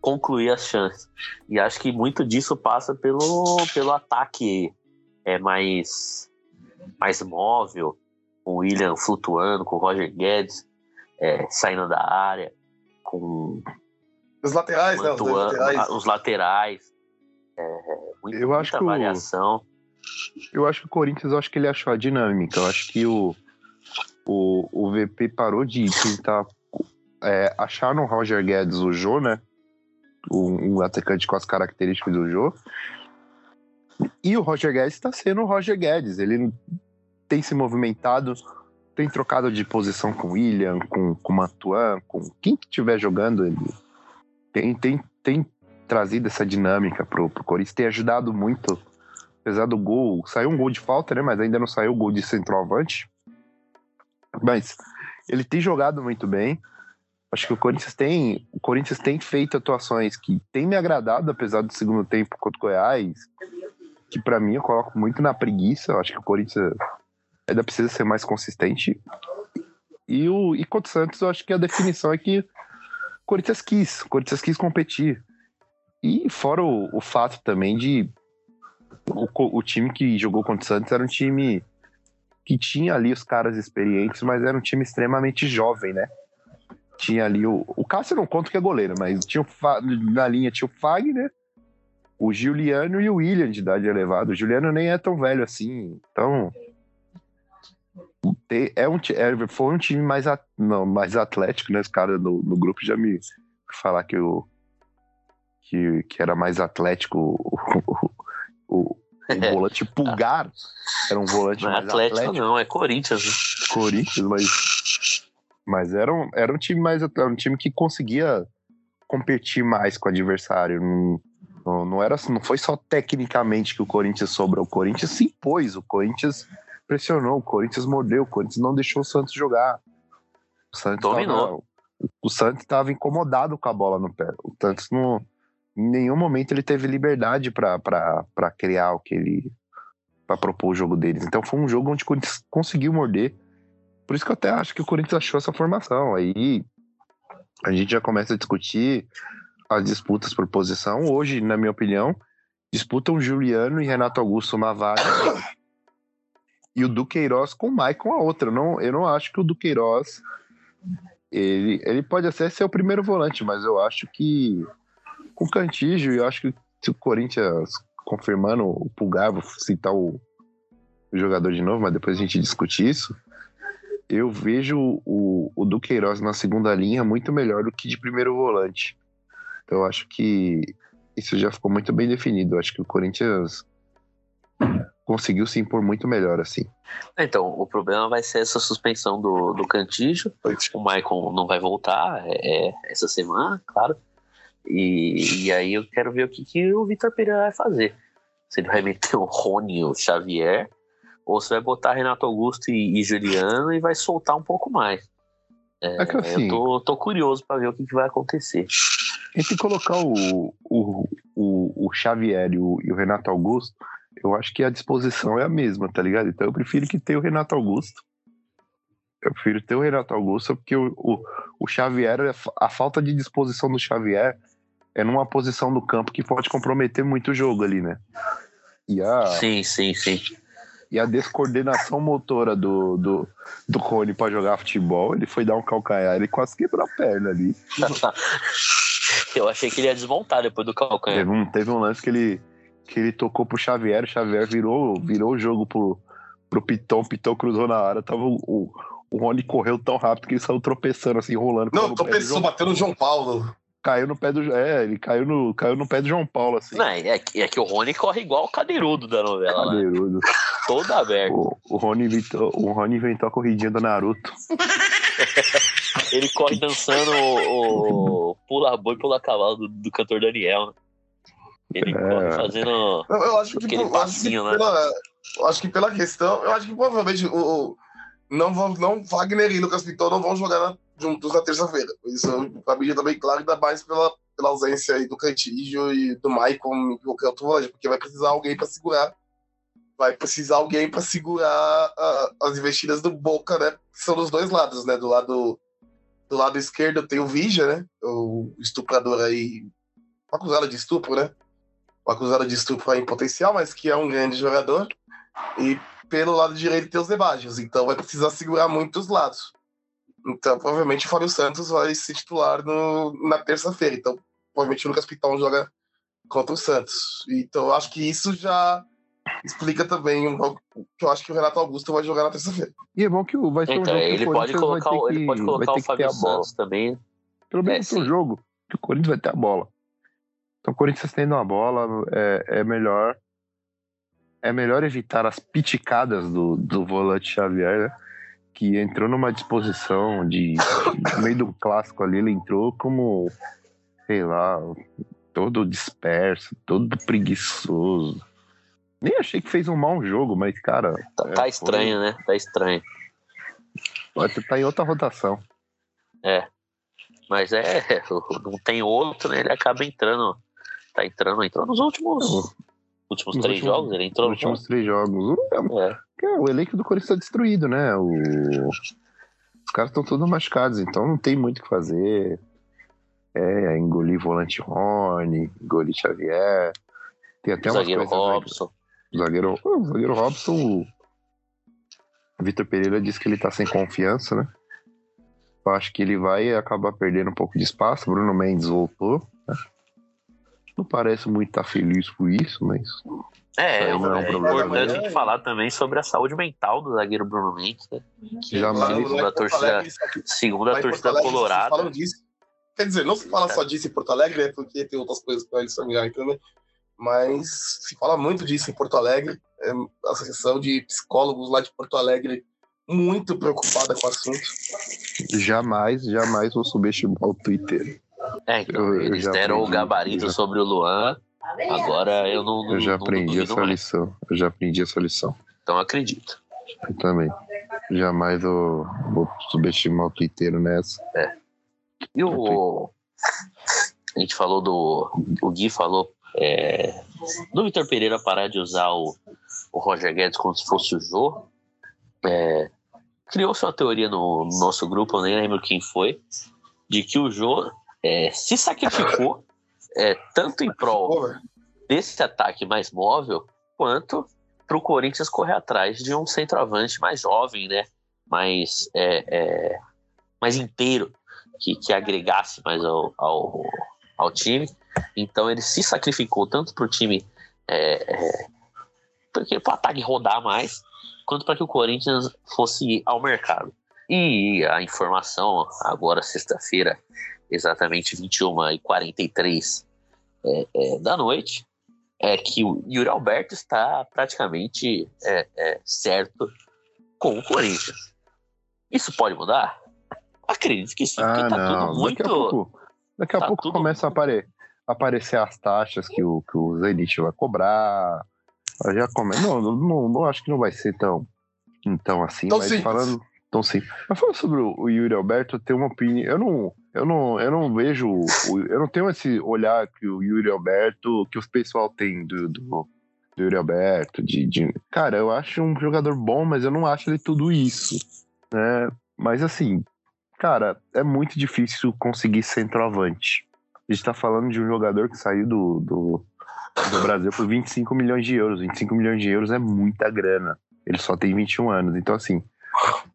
concluir as chances. E acho que muito disso passa pelo, pelo ataque é, mais, mais móvel, com o William flutuando, com o Roger Guedes é, saindo da área, com Os laterais, né? Os laterais. os laterais. É, muito- Eu acho muita que o- variação. Eu acho que o Corinthians, eu acho que ele achou a dinâmica. Eu acho que o, o, o VP parou de tentar é, achar no Roger Guedes o Jô, né? Um, um atacante com as características do Jô. E o Roger Guedes está sendo o Roger Guedes. Ele tem se movimentado, tem trocado de posição com o William, com, com o Mantuan, com quem que estiver jogando. Ele tem, tem, tem trazido essa dinâmica pro, pro Corinthians, tem ajudado muito apesar do gol, saiu um gol de falta, né? Mas ainda não saiu o gol de centroavante. Mas ele tem jogado muito bem. Acho que o Corinthians tem, o Corinthians tem feito atuações que tem me agradado, apesar do segundo tempo contra o Goiás, que pra mim eu coloco muito na preguiça. Eu acho que o Corinthians ainda precisa ser mais consistente. E o e contra o Santos, eu acho que a definição é que o Corinthians quis, o Corinthians quis competir. E fora o, o fato também de o, o time que jogou contra o Santos era um time que tinha ali os caras experientes, mas era um time extremamente jovem, né? Tinha ali o. O Cássio não conta que é goleiro, mas tinha o na linha tinha o Fagner, o Juliano e o William de idade elevada. O Juliano nem é tão velho assim, então. É um, é, foi um time mais, at- não, mais atlético, né? Os caras no, no grupo já me falar que, o, que, que era mais atlético o, o, o, o volante pulgar. Era um volante Não é mais Atlético, atlético. não, é Corinthians. né? Corinthians, mas, mas era, um, era um time mais era um time que conseguia competir mais com o adversário. Não, não, não era, não foi só tecnicamente que o Corinthians sobrou. O Corinthians se impôs, o Corinthians pressionou, o Corinthians mordeu, o Corinthians não deixou o Santos jogar. O Santos Dominou. tava- o Santos estava incomodado com a bola no pé. O Santos não, em nenhum momento ele teve liberdade para criar o que ele para propor o jogo deles. Então foi um jogo onde o Corinthians conseguiu morder. Por isso que eu até acho que o Corinthians achou essa formação. Aí a gente já começa a discutir as disputas por posição. Hoje, na minha opinião, disputam Juliano e Renato Augusto uma vaga. e o Duqueiroz com o Maicon a outra. Eu não, eu não acho que o Duqueiroz ele, ele pode até ser o primeiro volante, mas eu acho que com o Cantígio, eu acho que se o Corinthians confirmando o Pulgar, vou citar o, o jogador de novo, mas depois a gente discute isso. Eu vejo o, o Duqueiroz na segunda linha muito melhor do que de primeiro volante. Então eu acho que isso já ficou muito bem definido. Eu acho que o Corinthians conseguiu se impor muito melhor, assim. Então, o problema vai ser essa suspensão do, do Cantígio. O Maicon não vai voltar é, é, essa semana, claro. E, e aí eu quero ver o que, que o Vitor Pereira vai fazer. Se ele vai meter o Rony, o Xavier, ou se vai botar Renato Augusto e, e Juliano e vai soltar um pouco mais. É, É que assim- eu tô, tô curioso para ver o que, que vai acontecer. Entre colocar o, o, o, o Xavier e o, e o Renato Augusto, eu acho que a disposição é a mesma, tá ligado? Então eu prefiro que tenha o Renato Augusto. Eu prefiro ter o Renato Augusto porque o, o, o Xavier, a falta de disposição do Xavier é numa posição do campo que pode comprometer muito o jogo ali, né? E a, Sim, sim, sim. e a descoordenação motora do, do, do Rony pra jogar futebol, ele foi dar um calcanhar, ele quase quebrou a perna ali. Eu achei que ele ia desmontar depois do calcanhar. Teve um, teve um lance que ele, que ele tocou pro Xavier, o Xavier virou, virou o jogo pro, pro Piton, o Piton cruzou na área, tava o, o, o Rony correu tão rápido que ele saiu tropeçando, assim, rolando. Não, João- bateu no João Paulo. Caiu no pé do. É, ele caiu no, caiu no pé do João Paulo, assim. Não, é, que, é que o Rony corre igual o cadeirudo da novela, né? Cadeirudo. Todo aberto. O, o, Rony inventou, o Rony inventou a corridinha do Naruto. Ele corre dançando o, o pula boi pula cavalo do, do cantor Daniel, né? Ele É. corre fazendo. Eu, eu acho que, Aquele eu acho que passinho, né? pela, eu acho que pela questão, eu acho que provavelmente o, o- não vão, não Wagner e Lucas Piton não vão jogar na- juntos na terça-feira. Isso pra mim já tá bem claro, ainda mais pela, pela ausência aí do Cantígio e do Maicon e qualquer outro volante, porque vai precisar alguém para segurar. Vai precisar alguém para segurar a- as investidas do Boca, né? Que são dos dois lados, né? Do lado do lado esquerdo tem o Vija, né? O estuprador aí acusado de estupro, né? O acusado de estupro aí em potencial, mas que é um grande jogador. E pelo lado direito tem os Debajos, então vai precisar segurar muitos lados. Então, provavelmente o Fábio Santos vai se titular no, na terça-feira. Então, provavelmente o Lucas Pitão joga contra o Santos. Então, acho que isso já explica também um pouco que eu acho que o Renato Augusto vai jogar na terça-feira. E é bom que o- vai ser um Então, jogo que ele o pode Corinthians vai colocar, ter o- ele que- pode vai colocar ter o que Fábio. Santos também. Pelo menos É, um jogo que o Corinthians vai ter a bola. Então, o Corinthians tendo a bola é, é melhor. É melhor evitar as piticadas do, do volante Xavier, né? Que entrou numa disposição de. No meio do clássico ali, ele entrou como. Sei lá, todo disperso, todo preguiçoso. Nem achei que fez um mau jogo, mas, cara. Tá, É, tá foi- estranho, né? Tá estranho. Vai tá em outra rotação. Mas é, não tem outro, né? Ele acaba entrando. Tá entrando, entrou nos últimos. Últimos Nos três últimos- jogos, ele entrou Nos no últimos três jogos. É. Cara, o elenco do Corinthians tá destruído, né? O- Os caras estão todos machucados, então não tem muito o que fazer. É, engolir volante Rony, engolir Xavier. Tem até O umas zagueiro? Robson. O zagueiro, o zagueiro Robson, o Vitor Pereira disse que ele tá sem confiança, né? Eu acho que ele vai acabar perdendo um pouco de espaço. Bruno Mendes voltou. né? Não parece muito estar feliz por isso, mas É, é um é importante dele. falar também sobre a saúde mental do zagueiro Bruno Mendes, né? Que Jamais. Em segundo a torcida, segundo a torcida colorada. Quer dizer, não se fala só disso em Porto Alegre, né? Porque tem outras coisas para eles familiar também. Mas se fala muito disso em Porto Alegre. É, a associação de psicólogos lá de Porto Alegre muito preocupada com o assunto. jamais, jamais vou subestimar o Twitter. é, então, eu- eu eles já deram o aprendi, gabarito eu já- sobre o Luan. Agora eu não, não, Eu já não aprendi duvido essa mais. lição. Eu já aprendi essa lição. Então acredito. Eu também. Jamais eu vou subestimar o Twitter nessa. E o. A gente falou do. O Gui falou é, do Vitor Pereira parar de usar o, o Roger Guedes como se fosse o Jô. É, Criou-se uma teoria no, no nosso grupo, eu nem lembro quem foi, de que o Jô é, se sacrificou é, tanto em prol desse ataque mais móvel, quanto para o Corinthians correr atrás de um centroavante mais jovem, né? Mais, é, é, mais inteiro, que, que agregasse mais ao, ao, ao time. Então ele se sacrificou tanto para o time é, é, porque para o ataque rodar mais, quanto para que o Corinthians fosse ao mercado. E a informação, agora sexta-feira, exatamente 21h43 é, é, da noite, é que o Yuri Alberto está praticamente é, é, certo com o Corinthians. Isso pode mudar? Acredito que sim, porque Ah, tá não. tudo muito. Daqui a pouco, daqui a tá pouco tudo- começa a apare- aparecer as taxas que o, que o Zenit vai cobrar. Já come... não, não, não, acho que não vai ser tão, tão assim, Tão mas simples. falando. Tão simples. Mas falando sobre o, o Yuri Alberto, eu tenho uma opinião. Eu não, eu não, eu não vejo. o- eu não tenho esse olhar que o Yuri Alberto, que os pessoal tem do, do, do Yuri Alberto. De, de... Cara, eu acho um jogador bom, mas eu não acho ele tudo isso. Né? Mas assim, cara, é muito difícil conseguir centroavante. A gente tá falando de um jogador que saiu do, do, do Brasil por 25 milhões de euros. 25 milhões de euros é muita grana. Ele só tem 21 anos. Então, assim,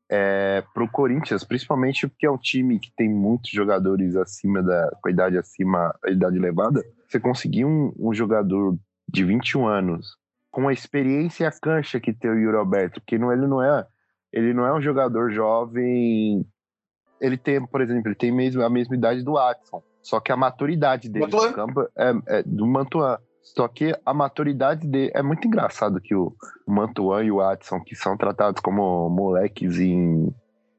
é, pro Corinthians, principalmente porque é um time que tem muitos jogadores acima da com a idade acima, a idade elevada, você conseguir um, um jogador de 21 anos com a experiência e a cancha que tem o Yuri Alberto, que não, ele não é ele não é um jogador jovem. Ele tem, por exemplo, ele tem mesmo a mesma idade do Watson. Só que a maturidade dele Mantuan. no campo é, é do Mantuan. Só que a maturidade dele é muito engraçado que o Mantuan e o Watson, que são tratados como moleques em,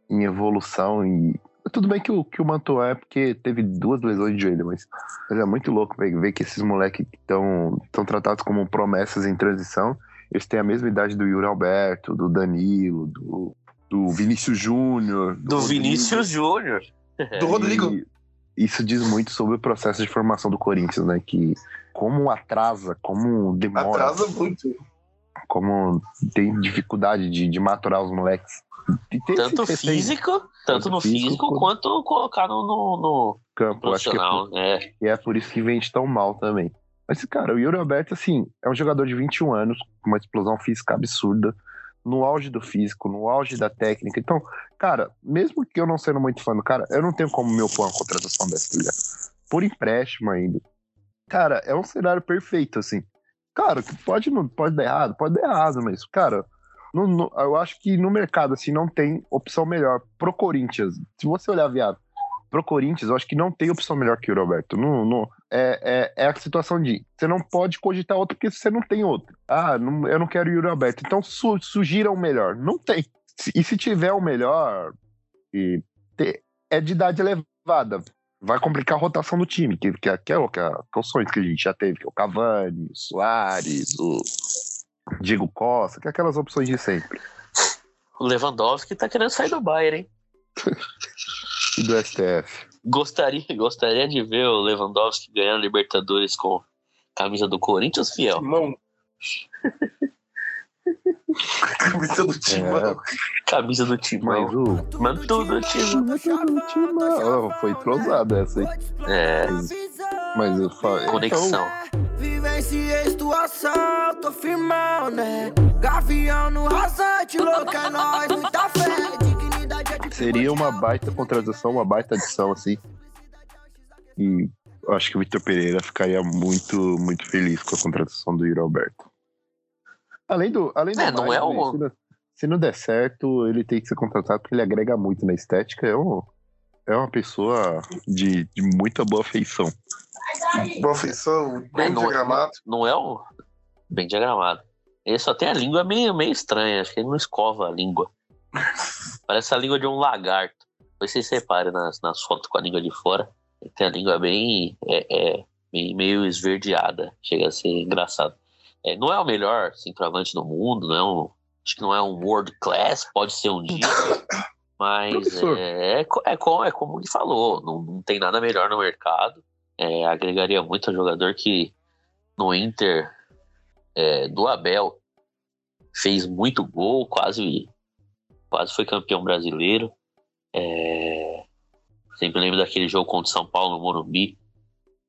em evolução e tudo bem que o, que o Mantuan é porque teve duas lesões de joelho, mas, mas é muito louco ver, ver que esses moleques que estão tratados como promessas em transição, eles têm a mesma idade do Yuri Alberto, do Danilo, do, do Vinícius Júnior. Do Rodrigo. Vinícius Júnior. Do Rodrigo. E isso diz muito sobre o processo de formação do Corinthians, né? Que como atrasa, como demora, Atrasa muito. como tem dificuldade de, de maturar os moleques. E tem Tanto físico, tanto Tanto no físico físico, quanto- colocar no, no, no campo. Acho que é por, profissional. né? e é por isso que vende tão mal também. Mas, cara, o Yuri Alberto, assim, é um jogador de 21 anos, com uma explosão física absurda, no auge do físico, no auge da técnica. Então, cara, mesmo que eu não sendo muito fã do cara, eu não tenho como me opor a uma contratação dessa, tá ligado? Por empréstimo ainda. Cara, é um cenário perfeito, assim. Cara, pode, pode dar errado, pode dar errado, mas, cara, no- no- eu acho que no mercado, assim, não tem opção melhor pro Corinthians. Se você olhar, viado, pro Corinthians, eu acho que não tem opção melhor que o Roberto. Não, não, é, é, é a situação de você não pode cogitar outro porque você não tem outro. Ah, não- eu não quero o Yuri Alberto. Então su, sugira o melhor. Não tem. E se tiver o melhor, e te- é de idade elevada. Vai complicar a rotação do time, que, que, é- que, é, o- que, é, que é os sonhos que a gente já teve, que é o Cavani, o Soares, o Diego Costa, que é aquelas opções de sempre. O Lewandowski tá querendo sair do Bayern, hein? E do STF. Gostaria, gostaria de ver o Lewandowski ganhando Libertadores com camisa do Corinthians, fiel. Timão. Camisa do Timão. Camisa do Timão. Mas o. Mano, tudo Timão. Oh, foi entrosada essa aí. É, Mas eu falo. conexão. Vivenciei situação, tô firmão, né? Gavião no rasante, louco é nóis, muita fé, é Seria uma baita contratação, uma baita adição, assim. E eu acho que o Vitor Pereira ficaria muito, muito feliz com a contratação do Yuri Alberto. Além do. Além do É, não mais, é né, o- se, não, se não der certo, ele tem que ser contratado porque ele agrega muito na estética. É, um, é uma pessoa de, de muita boa feição. Boa feição, É, bem não, diagramado. não é o. Bem diagramado. Ele só tem a língua meio, meio estranha, acho que ele não escova a língua. Parece a língua de um lagarto. Depois vocês reparem nas, nas fotos com a língua de fora. Ele tem a língua bem. É, é, meio- meio esverdeada. Chega a ser engraçado. É, não é o melhor centroavante do mundo, não é um, acho que não é um world class, pode ser um dia. Mas é, é, é, como, é como ele falou, não, não tem nada melhor no mercado. É, agregaria muito ao jogador que no Inter é, do Abel fez muito gol, quase, quase foi campeão brasileiro. É, sempre lembro daquele jogo contra o São Paulo no Morumbi,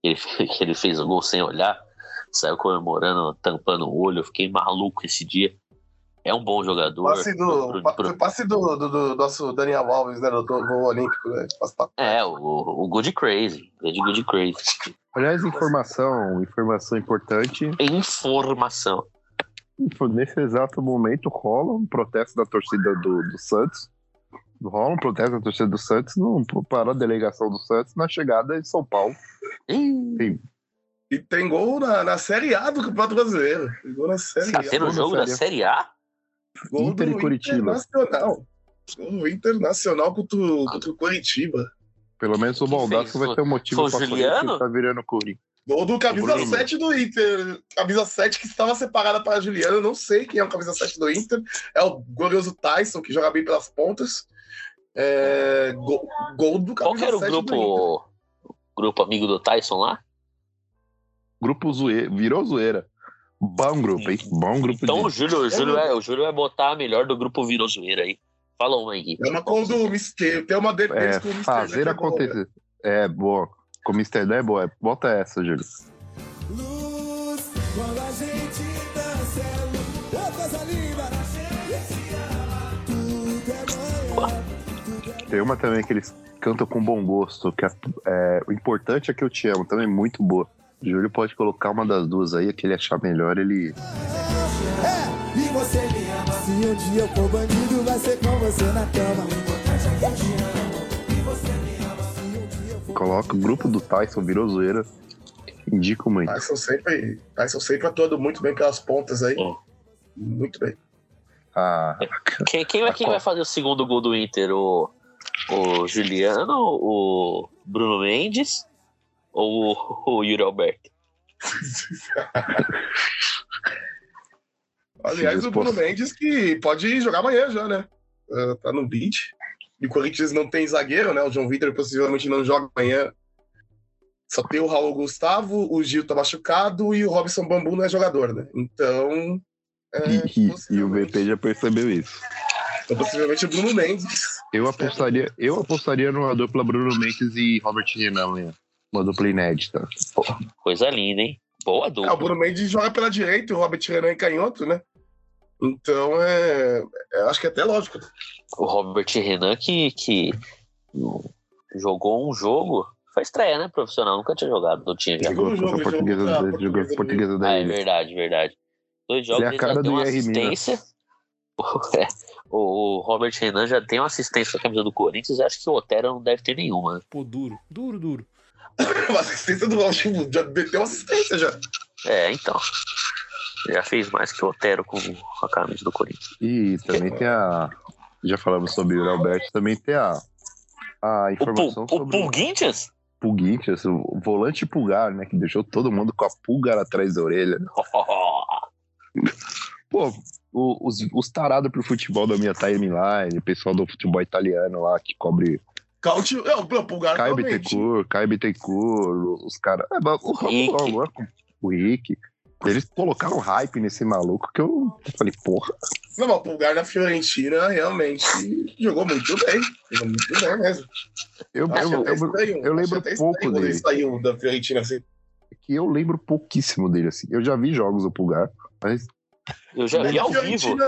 que ele, que ele fez o gol sem olhar, saiu comemorando, tampando o olho. Eu fiquei maluco esse dia. É um bom jogador. Passe do, Pro- pro- foi passe do, do, do nosso Daniel Alves, né? Do, do olímpico, né? É, o, o Good Crazy. Good Good Crazy. Aliás, informação, informação importante. Informação. Nesse exato momento rola um protesto da torcida do, do Santos. Rola um protesto da torcida do Santos no, para a delegação do Santos na chegada de São Paulo. Ih, E tem gol na, na Série A do Campeonato Brasileiro. Tem gol na Série tá A. tendo na jogo da Série A. Gol Inter do e Curitiba. Internacional. Gol Internacional contra, o- contra o Curitiba. Pelo menos o fez? vai ter um motivo Juliano? Corinthians tá virando Curi. Gol do camisa Bruno. 7 do Inter. Camisa 7 que estava separada para a Juliana. Eu não sei quem é o camisa 7 do Inter. É o glorioso Tyson, que joga bem pelas pontas. É, gol, gol do Qual camisa que era o 7 do Inter. grupo, grupo amigo do Tyson lá? Grupo zoeira, virou zoeira. Bom grupo, hein? Bom grupo Então o de... Júlio, o Júlio, é, o Júlio vai botar a melhor do grupo Virou Zoeira aí. Fala uma aí. É uma com o do Mister. Tem uma de- deles É, com o Mr. fazer que é né? acontecer. É, boa. Com o Mr. Dan é boa. Bota essa, Júlio. Luz, quando a gente dança é luz. Ô, coisa linda! É. Tem uma também que eles cantam com bom gosto, que é, é, o importante é que eu te amo, também muito boa. O Júlio pode colocar uma das duas aí, que ele achar melhor, ele. É, e você me ama. Se um dia eu for bandido, vai ser com você na cama. O importante é que eu te amo. Coloca o grupo do Tyson, virou zoeira. Indico muito. Tyson sempre, Tyson sempre atuando muito bem pelas pontas aí. É. Muito bem. Ah, Quem, quem, vai, quem vai fazer o segundo gol do Inter? O, o Juliano, o Bruno Mendes ou o, o Yuri Alberto? Aliás, o Bruno Mendes que pode jogar amanhã já, né? Ah, tá no beat. E o Corinthians não tem zagueiro, né? O João Vitor possivelmente não joga amanhã. Só tem o Raul Gustavo, o Gil tá machucado e o Robson Bambu não é jogador, né? Então. é, e, e- e o VP já percebeu isso. Então, possivelmente o Bruno Mendes. Eu apostaria, eu apostaria numa dupla Bruno Mendes e Robert Renan amanhã. Uma dupla inédita. Coisa linda, hein? Boa É, o dupla. Bruno Mendes joga pela direita e o Robert Renan é canhoto, né? Então, é, é, acho que é até lógico. O Robert Renan que, que jogou um jogo. Foi estreia, né? Profissional. Nunca tinha jogado. Não tinha já. Jogou contra a portuguesa, jogou da- jogou Portuguesa portuguesa da Ah, é verdade, verdade. Dois jogos Ele é a ele cara já deu uma Mina. assistência. É, o, o Robert Renan já tem uma assistência com a camisa do Corinthians. Acho que o Otero não deve ter nenhuma. Pô, duro, duro, duro. A assistência do Valtinho já meteu assistência já. É, então. Já fez mais que o Otero com a camisa do Corinthians. E também tem a. Já falamos sobre o Alberto, também tem a. A O, Pul, informação o sobre o Pulguinhas? Pulguinhas, o volante pulgar, né? Que deixou todo mundo com a pulgar atrás da orelha. Pô, o- os, os tarados pro futebol da minha timeline, o pessoal do futebol italiano lá que cobre Cautio, é, o Pulgar Caio. Bittencourt, Caio Bittencourt, os caras. É, o, o, o Rick. Eles colocaram hype nesse maluco que eu falei, porra. Não, mas o Pulgar na Fiorentina realmente jogou muito bem. Jogou muito bem mesmo. Eu, eu, eu, estranho, eu lembro pouco dele. Ele saiu da Fiorentina assim. que eu lembro pouquíssimo dele, assim. Eu já vi jogos do Pulgar, mas Eu já vi A ao vivo. Fiorentina-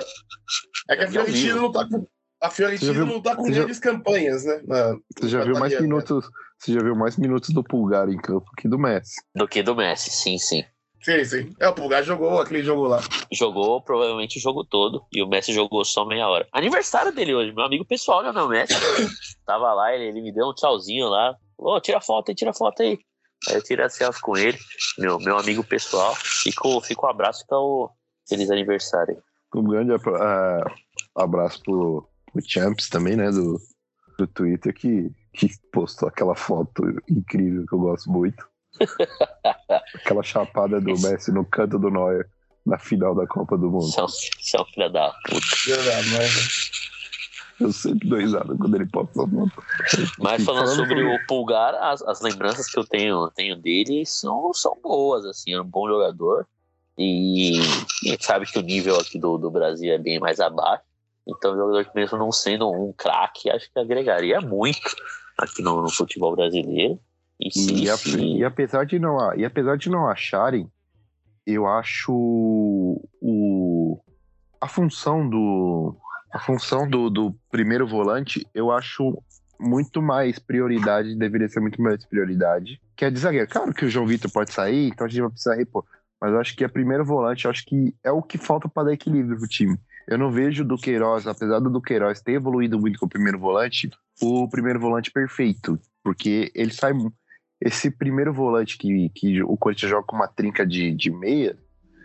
É que a Fiorentina não tá com. A Fiorentina viu- não tá com já- grandes campanhas, né? Na- você já viu mais né? minutos. Você já viu mais minutos do Pulgar em campo que do Messi. Do que do Messi, sim, sim. Sim, sim. É, o Pulgar jogou aquele jogo lá. Jogou provavelmente o jogo todo. E o Messi jogou só meia hora. Aniversário dele hoje, meu amigo pessoal, né, meu Messi? Tava lá, ele, ele me deu um tchauzinho lá. Ô, tira foto aí, tira foto aí. Aí eu tirei a selfie com ele, meu, meu amigo pessoal. Fica o, fica o abraço, fica o feliz aniversário. aí. Um grande ah, abraço pro, pro Champs também, né? Do, do Twitter, que, que postou aquela foto incrível que eu gosto muito. Aquela chapada do Messi no canto do Neuer na final da Copa do Mundo. É um, é um filho da puta. Eu sempre dou risada quando ele posta foto. Mas falando sobre sobre- o Pulgar, as, as lembranças que eu tenho, tenho dele são, são boas, assim, é um bom jogador. E, e a gente sabe que o nível aqui do, do Brasil é bem mais abaixo. Então, o jogador que mesmo não sendo um craque, acho que agregaria muito aqui no, no futebol brasileiro. E, E, a- e apesar de não, e apesar de não acharem, eu acho o, a função do a função do, do primeiro volante, eu acho muito mais prioridade, deveria ser muito mais prioridade, que é de zagueiro. Claro que o João Vitor pode sair, então a gente vai precisar repor. Mas eu acho que a primeiro volante, eu acho que é o que falta para dar equilíbrio pro time. Eu não vejo do Queiroz, apesar do Queiroz ter evoluído muito com o primeiro volante, o primeiro volante perfeito, porque ele sai esse primeiro volante que, que o Corinthians joga com uma trinca de, de meia,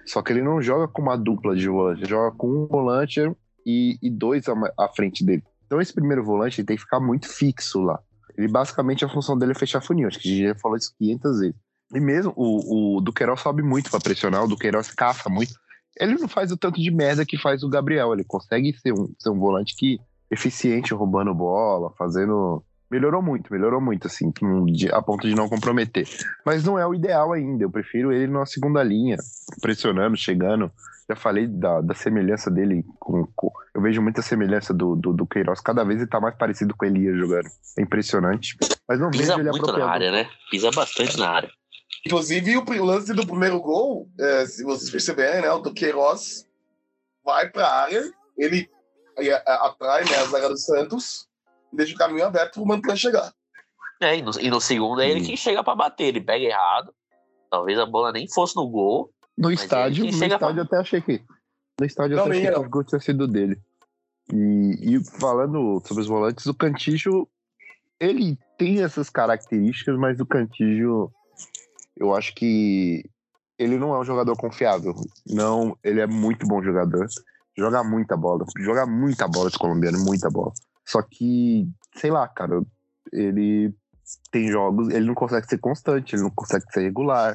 só que ele não joga com uma dupla de volante, ele joga com um volante e, e dois à, à frente dele. Então esse primeiro volante ele tem que ficar muito fixo lá. Ele basicamente a função dele é fechar funil, acho que a gente já falou isso 500 vezes. E mesmo o, o Duqueiroz sobe muito para pressionar, o Duqueiroz caça muito. Ele não faz o tanto de merda que faz o Gabriel, ele consegue ser um, ser um volante que eficiente roubando bola, fazendo Melhorou muito, melhorou muito, assim, a ponto de não comprometer. Mas não é o ideal ainda. Eu prefiro ele na segunda linha, pressionando, chegando. Já falei da, da semelhança dele com, com- Eu vejo muita semelhança do, do, do Queiroz. Cada vez ele tá mais parecido com o Elias jogando. É impressionante. Mas não Pisa vejo ele muito na apropriado. área, né? Pisa bastante na área. Inclusive, o lance do primeiro gol, é, se vocês perceberem, né, o do Queiroz vai para a área, ele atrai né, a zaga do Santos deixa o caminho aberto para o Mantuan chegar. É, e no, e no segundo é ele Sim. quem chega pra bater. Ele pega errado. Talvez a bola nem fosse no gol. No estádio, no estádio eu até achei que. No estádio eu até achei que o gol tinha sido dele. E, e falando sobre os volantes, o Cantijo, ele tem essas características, mas o Cantijo, eu acho que ele não é um jogador confiável. Não, ele é muito bom jogador. Joga muita bola. Joga muita bola esse colombiano, muita bola. Só que, sei lá, cara, ele tem jogos, ele não consegue ser constante, ele não consegue ser regular,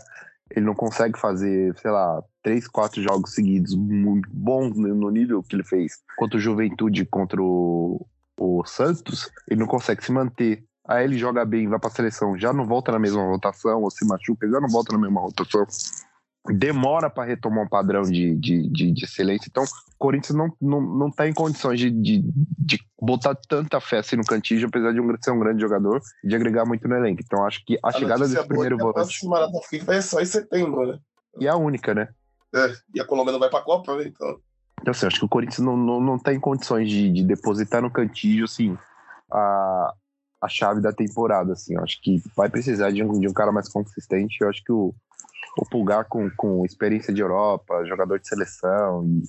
ele não consegue fazer, sei lá, três, quatro jogos seguidos muito bons no nível que ele fez contra o Juventude, contra o, o Santos, ele não consegue se manter. Aí ele joga bem, vai pra seleção, já não volta na mesma rotação, ou se machuca, já não volta na mesma rotação. Demora para retomar um padrão de, de, de, de excelência. Então, o Corinthians não, não, não tá em condições de, de, de botar tanta fé assim no Cantígio, apesar de um, ser um grande jogador, de agregar muito no elenco. Então, acho que a, chegada notícia desse boa é primeiro a volante data FIFA é só em setembro, né? e a única, né? É, e a Colômbia não vai para a Copa, né? Então, Então, assim, acho que o Corinthians não, não, não tá em condições de, de depositar no Cantígio, assim, a, a chave da temporada, assim. Eu acho que vai precisar de um, de um cara mais consistente. Eu acho que o, o Pulgar com, com experiência de Europa, jogador de seleção e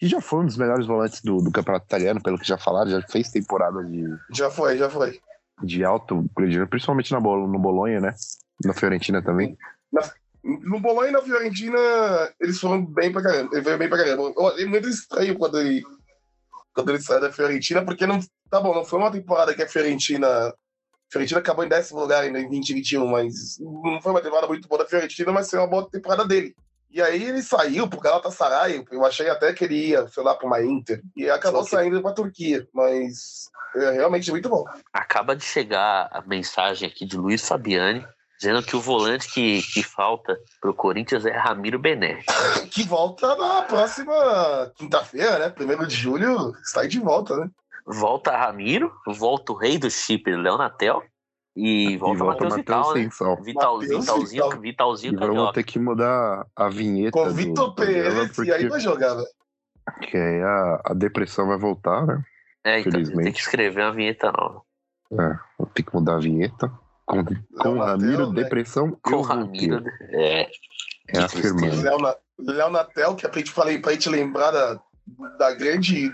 que já foi um dos melhores volantes do, do campeonato italiano, pelo que já falaram, já fez temporada de, já foi, já foi. de alto, principalmente na no Bolonha, né? Na Fiorentina também. No Bolonha e na Fiorentina, eles foram bem pra caramba. Ele veio bem pra caramba. Eu achei muito estranho quando ele, quando ele saiu da Fiorentina, porque não. Tá bom, não foi uma temporada que a Fiorentina. Fiorentina acabou em décimo lugar ainda em 2021, mas não foi uma temporada muito boa da Fiorentina, mas foi uma boa temporada dele. E aí ele saiu pro Galatasaray, eu achei até que ele ia, sei lá, pra uma Inter, e acabou Só que- saindo pra Turquia, mas é realmente muito bom. Acaba de chegar a mensagem aqui de Luiz Fabiani, dizendo que o volante que, que falta pro Corinthians é Ramiro Bené. Que volta na próxima quinta-feira, né? Primeiro de julho, está aí de volta, né? Volta Ramiro, volta o rei do chip, Leonatel, e volta, e volta Matheus Vital, Matheus né? Vital, Matheus Vitalzinho, Vital. Vitalzinho E vamos Carioca. ter que mudar a vinheta. Com Vitor Pereira, porque- e aí vai jogar, velho. Que aí a, a depressão vai voltar, né? É, então tem que escrever uma vinheta nova. É, vou ter que mudar a vinheta. Com, com Ramiro, né? depressão Com vou Ramiro. É, É que afirmando. Léo, Léo Natel, que é pra gente, falei, pra gente lembrar da, da grande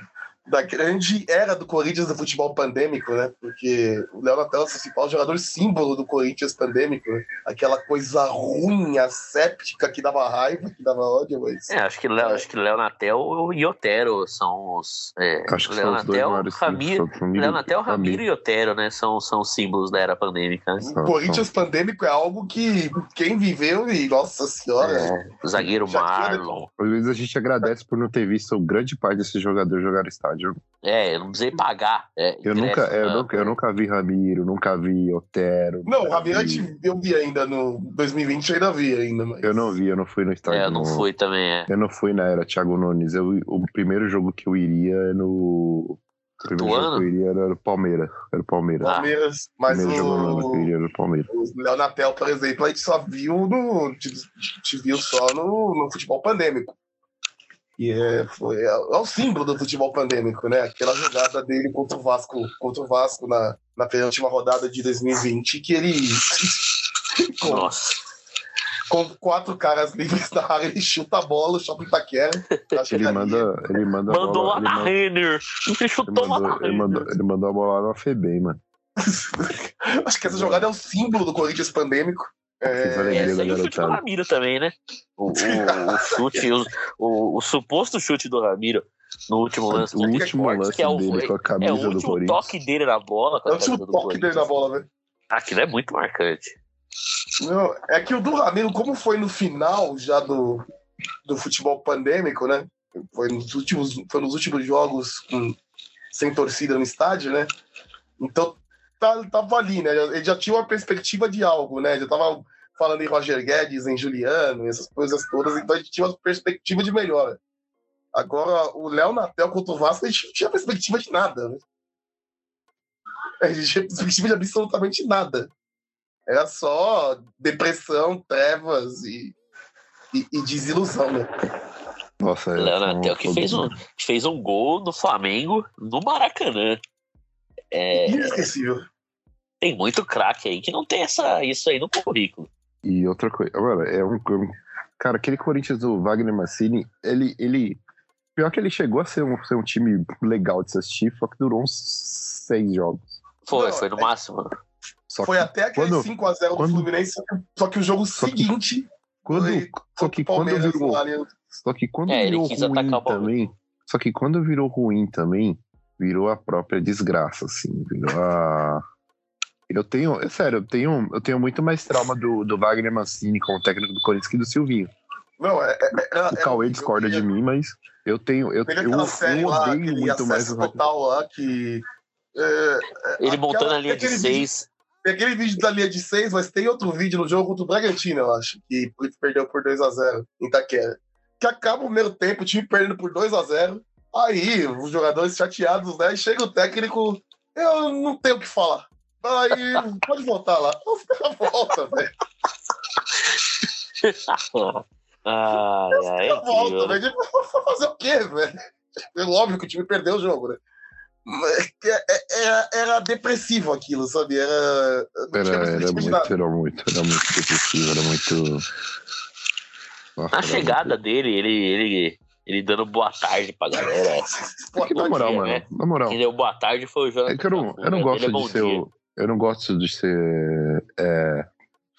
da grande era do Corinthians do futebol pandêmico, né? Porque o Léo Natel é o principal jogador símbolo do Corinthians pandêmico, né? Aquela coisa ruim, asséptica, que dava raiva, que dava ódio, mas... é, acho que Léo, acho que Leonatel e Otero são os. É, Acho que são os dois Leonatel, maiores Ramiro. Ramiro- Leonatel, Ramiro e Otero, né? São, são os símbolos da era pandêmica. Né? O Corinthians pandêmico é algo que quem viveu, e nossa senhora, É, o zagueiro tinha- Marlon. Às vezes a gente agradece por não ter visto grande parte desses jogadores jogar no estádio. É, eu não precisei pagar. é, Eu nunca, é, eu, no nunca, eu nunca vi Ramiro, nunca vi Otero. Não, o Ramiro vi- eu vi ainda no 2020, eu ainda vi ainda, mas... Eu não vi, eu não fui no estádio. É, eu não fui também, é. Eu não fui na era Thiago Nunes. Eu, o primeiro jogo que eu iria é no. O primeiro jogo Ituano? que eu iria era no Palmeiras. Era o Palmeiras. Ah. Palmeiras, o mas primeiro jogo o... que eu iria era no Palmeiras. O Léo Natel, por exemplo, a gente só viu no. Te, te viu só no, no futebol pandêmico. E é, foi, é, é o símbolo do futebol pandêmico, né? Aquela jogada dele contra o Vasco, contra o Vasco na, na penúltima rodada de 2020, que ele. com, Nossa. com quatro caras livres na área, ele chuta a bola, chuta o Itaquera. Acho Ele manda, ele manda a Mandou bola. lá na manda- Renner. Ele ele, chutou lá na mandou, ele, mandou, ele mandou a bola lá no Febem, mano. Acho que essa jogada é o símbolo do Corinthians pandêmico. É, Essa da aí o chute do. Ramiro também, né? O, o- o chute, o, o- o suposto chute do Ramiro no último lance O do último lance que é o, dele com a é camisa o do último Corinthians. toque dele na bola. Com é a o último do toque dele na bola, velho. Aquilo é muito marcante. Não, é que o do Ramiro, como foi no final já do, do futebol pandêmico, né? Foi nos últimos, foi nos últimos jogos com- sem torcida no estádio, né? Então tá- tava ali, né? Ele já tinha uma perspectiva de algo, né? Já tava falando em Roger Guedes, em Juliano, essas coisas todas, então a gente tinha uma perspectiva de melhora. Agora, o Léo Natel contra o Vasco, a gente não tinha perspectiva de nada, né? A gente não tinha perspectiva de absolutamente nada. Era só depressão, trevas e, e, e desilusão, né? Nossa, Leonatel foi- que fez um, fez um gol no Flamengo no Maracanã. É, Inesquecível. tem muito craque aí que não tem essa, isso aí no currículo. E outra coisa, mano, é um. Cara, aquele Corinthians do Wagner Mancini, ele. ele pior que ele chegou a ser um, ser um time legal de se assistir, só que durou uns seis jogos. Foi, Não, foi no é- máximo. Só Foi que até aquele quando- 5x0 do quando- Fluminense, só que, o jogo Só que- seguinte quando, foi só que quando virou. Só que quando É, ele virou ruim atacar o Palmeiras. também. Só que quando virou ruim também, virou a própria desgraça, assim. Virou a. Eu tenho, é sério, eu tenho, eu tenho muito mais trauma do, do Wagner Mancini como técnico do Corinthians que do Silvinho. Não, é, é, era- O Cauê discorda de mim, mas eu tenho. Eu, Teve eu, eu lá, odeio aquele muito mais o total lá que. é, Ele montando a linha de seis. Tem aquele vídeo da linha de 6, mas tem outro vídeo no jogo contra o Bragantino, eu acho, que perdeu por 2x0 em Itaquera. Que acaba o primeiro tempo, o time perdendo por 2x0. Aí, os jogadores chateados, né? Chega o técnico, eu não tenho o que falar. Aí, pode voltar lá. Os caras voltam, velho. ai, ai, é Volta, velho. Fazer o quê, velho? É óbvio que o time perdeu o jogo, né? Mas é- é- Era, era depressivo aquilo, sabe? Era. Era, era muito, era muito, era muito depressivo, era muito. Nossa, A era chegada dele, ele, ele, ele dando boa tarde pra galera. Pô, É que na moral, dia, mano, né? na moral. Quem deu boa tarde foi o Jonathan. É que eu não, eu não gosto é bom de ser. o- Eu não gosto de ser. É,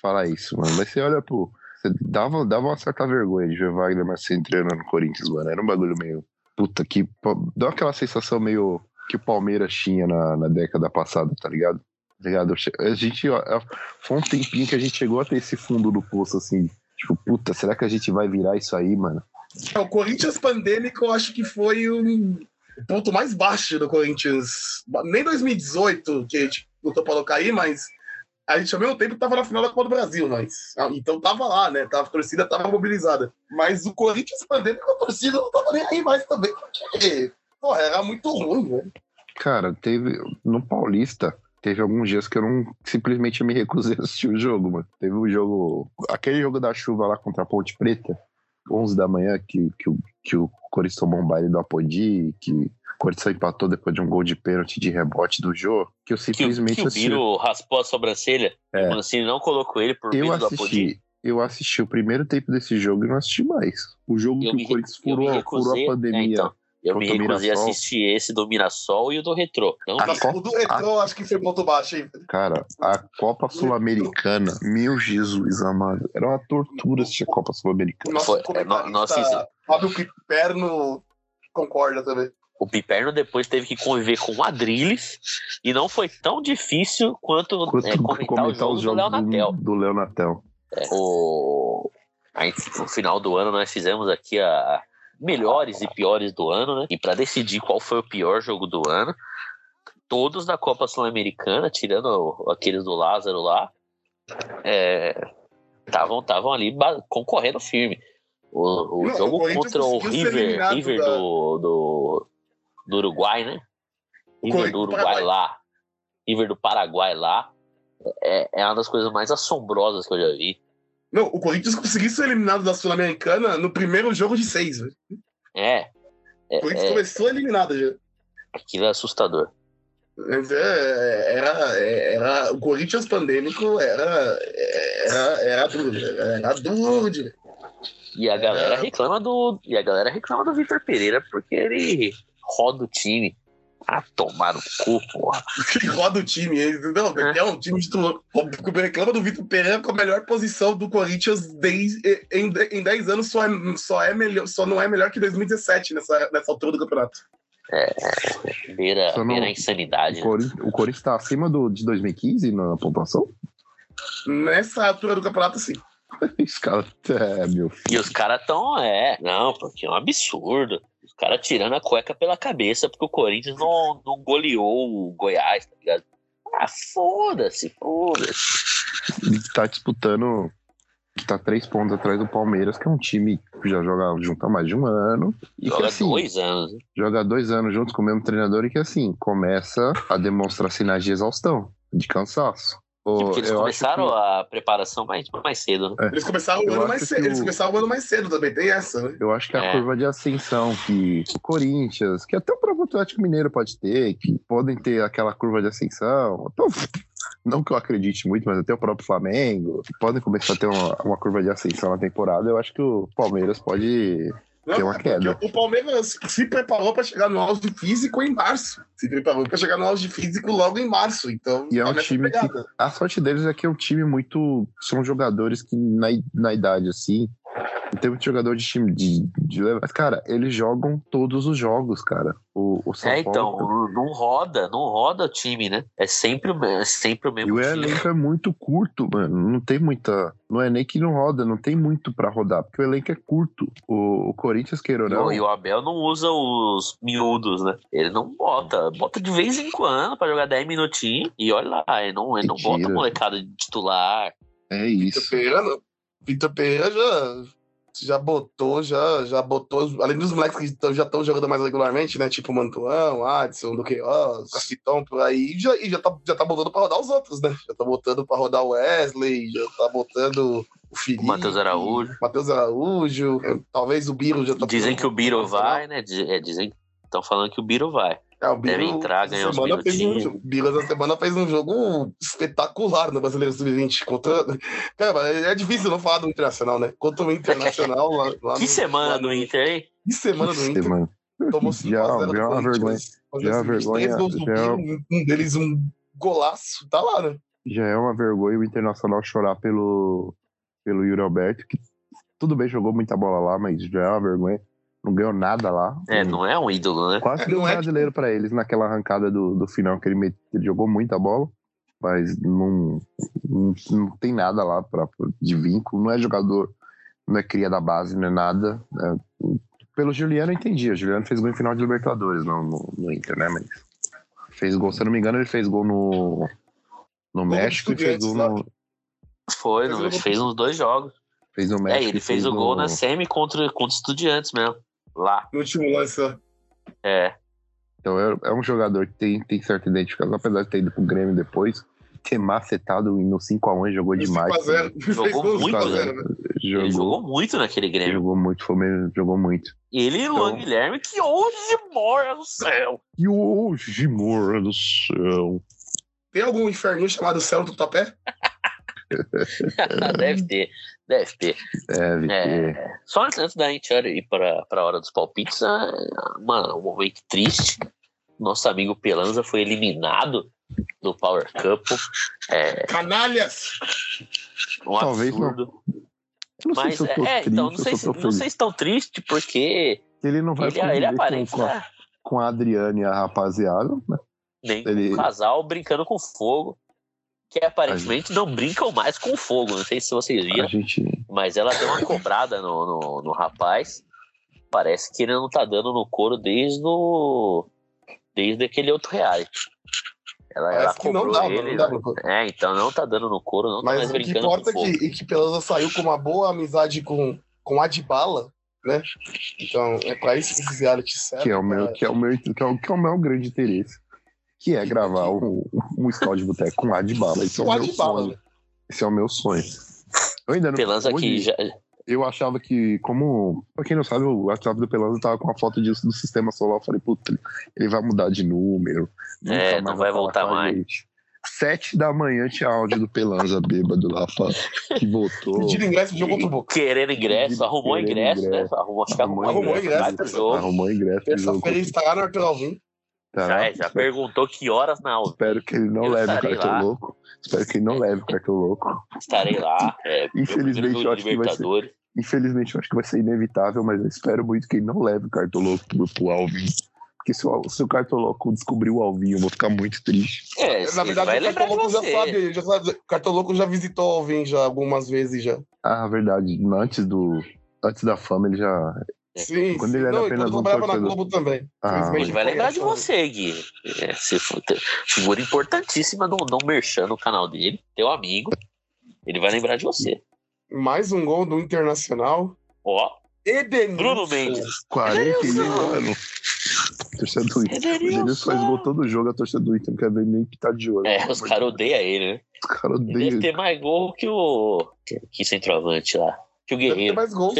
falar isso, mano. Mas você olha pro. Você dava, dava uma certa vergonha de ver Wagner Mancini treinando no Corinthians, mano. Era um bagulho meio. Puta que. Deu aquela sensação meio que o Palmeiras tinha na, na década passada, tá ligado? Tá ligado? A gente. ó, é, Foi um tempinho que a gente chegou a ter esse fundo do poço, assim. Tipo, puta, será que a gente vai virar isso aí, mano? É, O Corinthians pandêmico, eu acho que foi um o ponto mais baixo do Corinthians. Nem 2018, que a gente lutou pra não cair, mas a gente ao mesmo tempo tava na final da Copa do Brasil, nós. Então tava lá, né? Tava, a torcida tava mobilizada. Mas o Corinthians pandêmico, a torcida não tava nem aí mais também, porque, era muito ruim, né? Cara, teve. No Paulista, teve alguns dias que eu não simplesmente me recusei a assistir o jogo, mano. Teve um jogo. Aquele jogo da chuva lá contra a Ponte Preta, 11 da manhã, que, que, o- que o Corinthians tomou um baile do Apodi, que o Corinthians empatou depois de um gol de pênalti de rebote do jogo, que eu Que, o- simplesmente que o assisti. Biro raspou a sobrancelha. É. O Mancini não colocou ele por medo do Apodi. assisti. Eu assisti o primeiro tempo desse jogo e não assisti mais. O jogo Eu que o Corinthians furou, furou a pandemia. É, então. Eu me recusei a assistir esse do Mirassol e o do Retrô. Então, A Mas Copa- o do Retrô, acho que foi ponto baixo, hein? Cara, a Copa Sul-Americana, meu Jesus amado, era uma tortura assistir a Copa Sul-Americana. Nosso Foi- comentarista, nós fizemos- Fábio Piperno concorda também. o Piperno depois teve que conviver com o Adrilles e não foi tão difícil quanto, Quanto é, comentar, o jogo os do Léo Natel. do, do Léo Natel. O... Aí, no final do ano, nós fizemos aqui a melhores e piores do ano, né? E para decidir qual foi o pior jogo do ano, todos da Copa Sul-Americana, tirando o- aqueles do Lázaro lá, estavam estavam ali ba- concorrendo firme. O, o Não, o jogo Corinthians contra o River, River da- do, do, do Uruguai, né? River do Uruguai lá, River do Paraguai lá, é, é uma das coisas mais assombrosas que eu já vi. Não, o Corinthians conseguiu ser eliminado da Sul-Americana no primeiro jogo de seis. velho. É, O Corinthians é, é começou eliminado já. aquilo é assustador. É, Era, era, o Corinthians pandêmico era, era, era duro, era duro. de- E a galera É. reclama do. E a galera reclama do Vitor Pereira porque ele roda o time. Ah, tomar no cu, porra. que roda o time. ele- Não, É. é um time de tudo. Reclama do Vitor Pereira com a melhor posição do Corinthians desde, em, em 10 anos só, é, só, é melhor, só não é melhor que 2017 nessa, nessa altura do campeonato. Beira, Só não- beira a insanidade. O né? Corinthians, o Corinthians tá acima do, de 2015 na pontuação? Nessa altura do campeonato, sim. Esse cara é, meu filho. E os caras tão. É, não, porque é um absurdo. Os caras tirando a cueca pela cabeça porque o Corinthians não, não goleou o Goiás, tá ligado? Ah, foda-se, foda-se. Tá disputando. Tá três pontos atrás do Palmeiras, que é um time que já joga junto há mais de um ano. E que Joga assim, dois anos. né? joga dois anos juntos com o mesmo treinador e que assim, começa a demonstrar sinais de exaustão, de cansaço. Porque eles eu acho começaram que- a preparação mais, mais cedo, né? Eles começaram o Eu ano mais cedo. Eles o- começaram o ano mais cedo também, tem essa, né? Eu acho que a É. curva de ascensão que o Corinthians, que até o próprio Atlético Mineiro pode ter, que podem ter aquela curva de ascensão. Então, não que eu acredite muito, mas até o próprio Flamengo, que podem começar a ter uma, uma curva de ascensão na temporada. Eu acho que o Palmeiras pode Tem uma queda. O Palmeiras se preparou para chegar no auge físico em março. Se preparou para chegar no auge físico logo em março. Então, E é um time que. A sorte deles é que é um time muito. São jogadores que na, na idade, assim. Não tem muito jogador de time de, de levar. Mas, cara, eles jogam todos os jogos, cara. O, o São É, então, Paulo. não roda, não roda o time, né? É sempre, o é sempre o E mesmo o time. elenco é muito curto, mano. Não tem muita. Não é nem que não roda, não tem muito pra rodar, porque o elenco é curto. O, o Corinthians, queira ou E não. o- E o Abel não usa os miúdos, né? Ele não bota. Bota de vez em quando pra jogar 10 minutinhos e olha lá. Ele não, ele não bota molecada de titular. É isso. Pereira, não. Vitor Pereira já, já botou, já, já botou, além dos moleques que tão- já estão jogando mais regularmente, né? Tipo Mantuão, Adson, Duqueiroz, Caciton, por aí, já, e já tá, já tá botando pra rodar os outros, né? Já tá botando pra rodar o Wesley, já tá botando o Felipe. O Matheus Araújo. Matheus Araújo, talvez o Biro já tá Dizem que o Biro vai, né? É, dizem estão falando que o Biro vai. É, o Deve entrar, ganhar uns semana fez um, jogo- Biro essa semana fez um jogo espetacular no Brasileiro Sub-20 contra. Cara, é difícil não falar do Internacional, né? Contra o Internacional lá, lá Que no- semana lá do no- Inter, hein? Que semana do Inter. Semana. Tomou 5 Já- a 0 já é uma vergonha. Já é uma Três vergonha, gols do já é- Biro, um deles um golaço. Tá lá, né? Já é uma vergonha o Internacional chorar pelo, pelo Yuri Alberto, que tudo bem, jogou muita bola lá, mas já é uma vergonha. Não ganhou nada lá. É, não é um ídolo, né? Quase É, deu um é brasileiro pra eles naquela arrancada do, do final, que ele, met- ele jogou muita bola, mas não, não, não tem nada lá pra, de vínculo, não é jogador, não é cria da base, não é nada. né? Pelo Juliano eu entendi, o Juliano fez gol em final de Libertadores no, no, no Inter, né? Mas fez gol, se eu não me engano, ele fez gol no, no México e fez gol Estudiantes no, Foi, Fez não, fez uns dois jogos. fez no É, México. ele e fez o no- gol na semi contra, contra estudiantes mesmo. Lá. No último lance. É. Então é, é um jogador que tem, tem certa identificação, apesar de ter ido pro Grêmio depois, ter macetado no 5x1 jogou No demais. 5x0. Fez Jogou no muito, 5x0, né? Ele Jogou, jogou muito naquele Grêmio. jogou muito, foi mesmo, jogou muito. Ele e Luan Então- Guilherme, que hoje mora no céu. E hoje, mora do céu. Tem algum inferninho chamado Céu do Topé? deve ter, deve ter. Deve ter. É, só antes, antes da gente ir para a hora dos palpites, ah, mano, um momento triste. Nosso amigo Pelanza foi eliminado do Power Cup. É Canalhas! um Talvez não. absurdo. Não sei Mas se eu tô é, triste, então, não sei, se não sei se tão triste, porque Ele não vai ele, ele com- a, com a Adriane e a rapaziada, né? nem com ele- um casal brincando com fogo. Que aparentemente não brincam mais com fogo. Não sei se vocês A viram. gente. Mas ela deu uma cobrada no, no, no rapaz. Parece que ele não tá dando no couro desde o. Desde aquele outro reality. Ela, ela Parece que não cobrou dá, ele. não dá. pra- É, então não tá dando no couro, não tá Mas mais o que brincando importa com é que, é que Pelanza saiu com uma boa amizade com, com Adbala, né? Então, é pra isso que esse reality serve. Que é, o meu, que, é o meu, que, é o, que é o meu grande interesse. Que é gravar um, um scout de boteco com ar de bala. Esse é o Com meu Adbala, sonho. né? Esse é o meu sonho. Eu ainda não. Pelanza aqui já. Eu achava que, como. Pra quem não sabe, o WhatsApp do Pelanza tava com a foto disso do sistema solar. Eu falei, puta, ele vai mudar de número. É, não vai voltar mais. Sete da manhã tinha áudio do Pelanza bêbado lá, que voltou. Pedindo ingresso pro jogo contra o Boca. Querendo ingresso, arrumou ingresso, ingresso. né? Arrumou, arrumou, Arrumou ingresso, ingresso. Arrumou ingresso pro jogo. Terça-feira estará no Arthur Alvim. Tá? Já, é, já perguntou que horas na aula. Espero que ele não Eu leve o cartão lá. louco. Espero que ele não leve o cartão louco. Estarei lá. É, Infelizmente, eu acho que vai ser-. Infelizmente, eu acho que vai ser inevitável, mas eu espero muito que ele não leve o cartão louco pro, pro Alvin. Porque se o, se o cartão louco descobrir o Alvin, eu vou ficar muito triste. É, Na verdade, vai o Louco já sabe, já sabe. O Cartão Louco já visitou o Alvim já algumas vezes já. Ah, verdade. Antes do. Antes da fama, ele já. Sim, Quando sim. ele era Não, apenas um trabalhava na torcedor. Globo também. Ah, Ele vai lembrar de essa- você, Gui. É, você figura importantíssima no, no Merchan no canal dele, teu amigo. Ele vai lembrar de você. Mais um gol do Internacional. Ó, Edenilson. Bruno Mendes. 41 anos. Torcida do Inter. Edenilson. Ele faz gol todo jogo, a torcida do Inter não quer ver nem pitar de olho. É, os caras odeiam ele, né? Os caras Ele deve odeiam. ter mais gol que o. Que, que centroavante lá. Que o Deve ter Guerreiro. mais gols.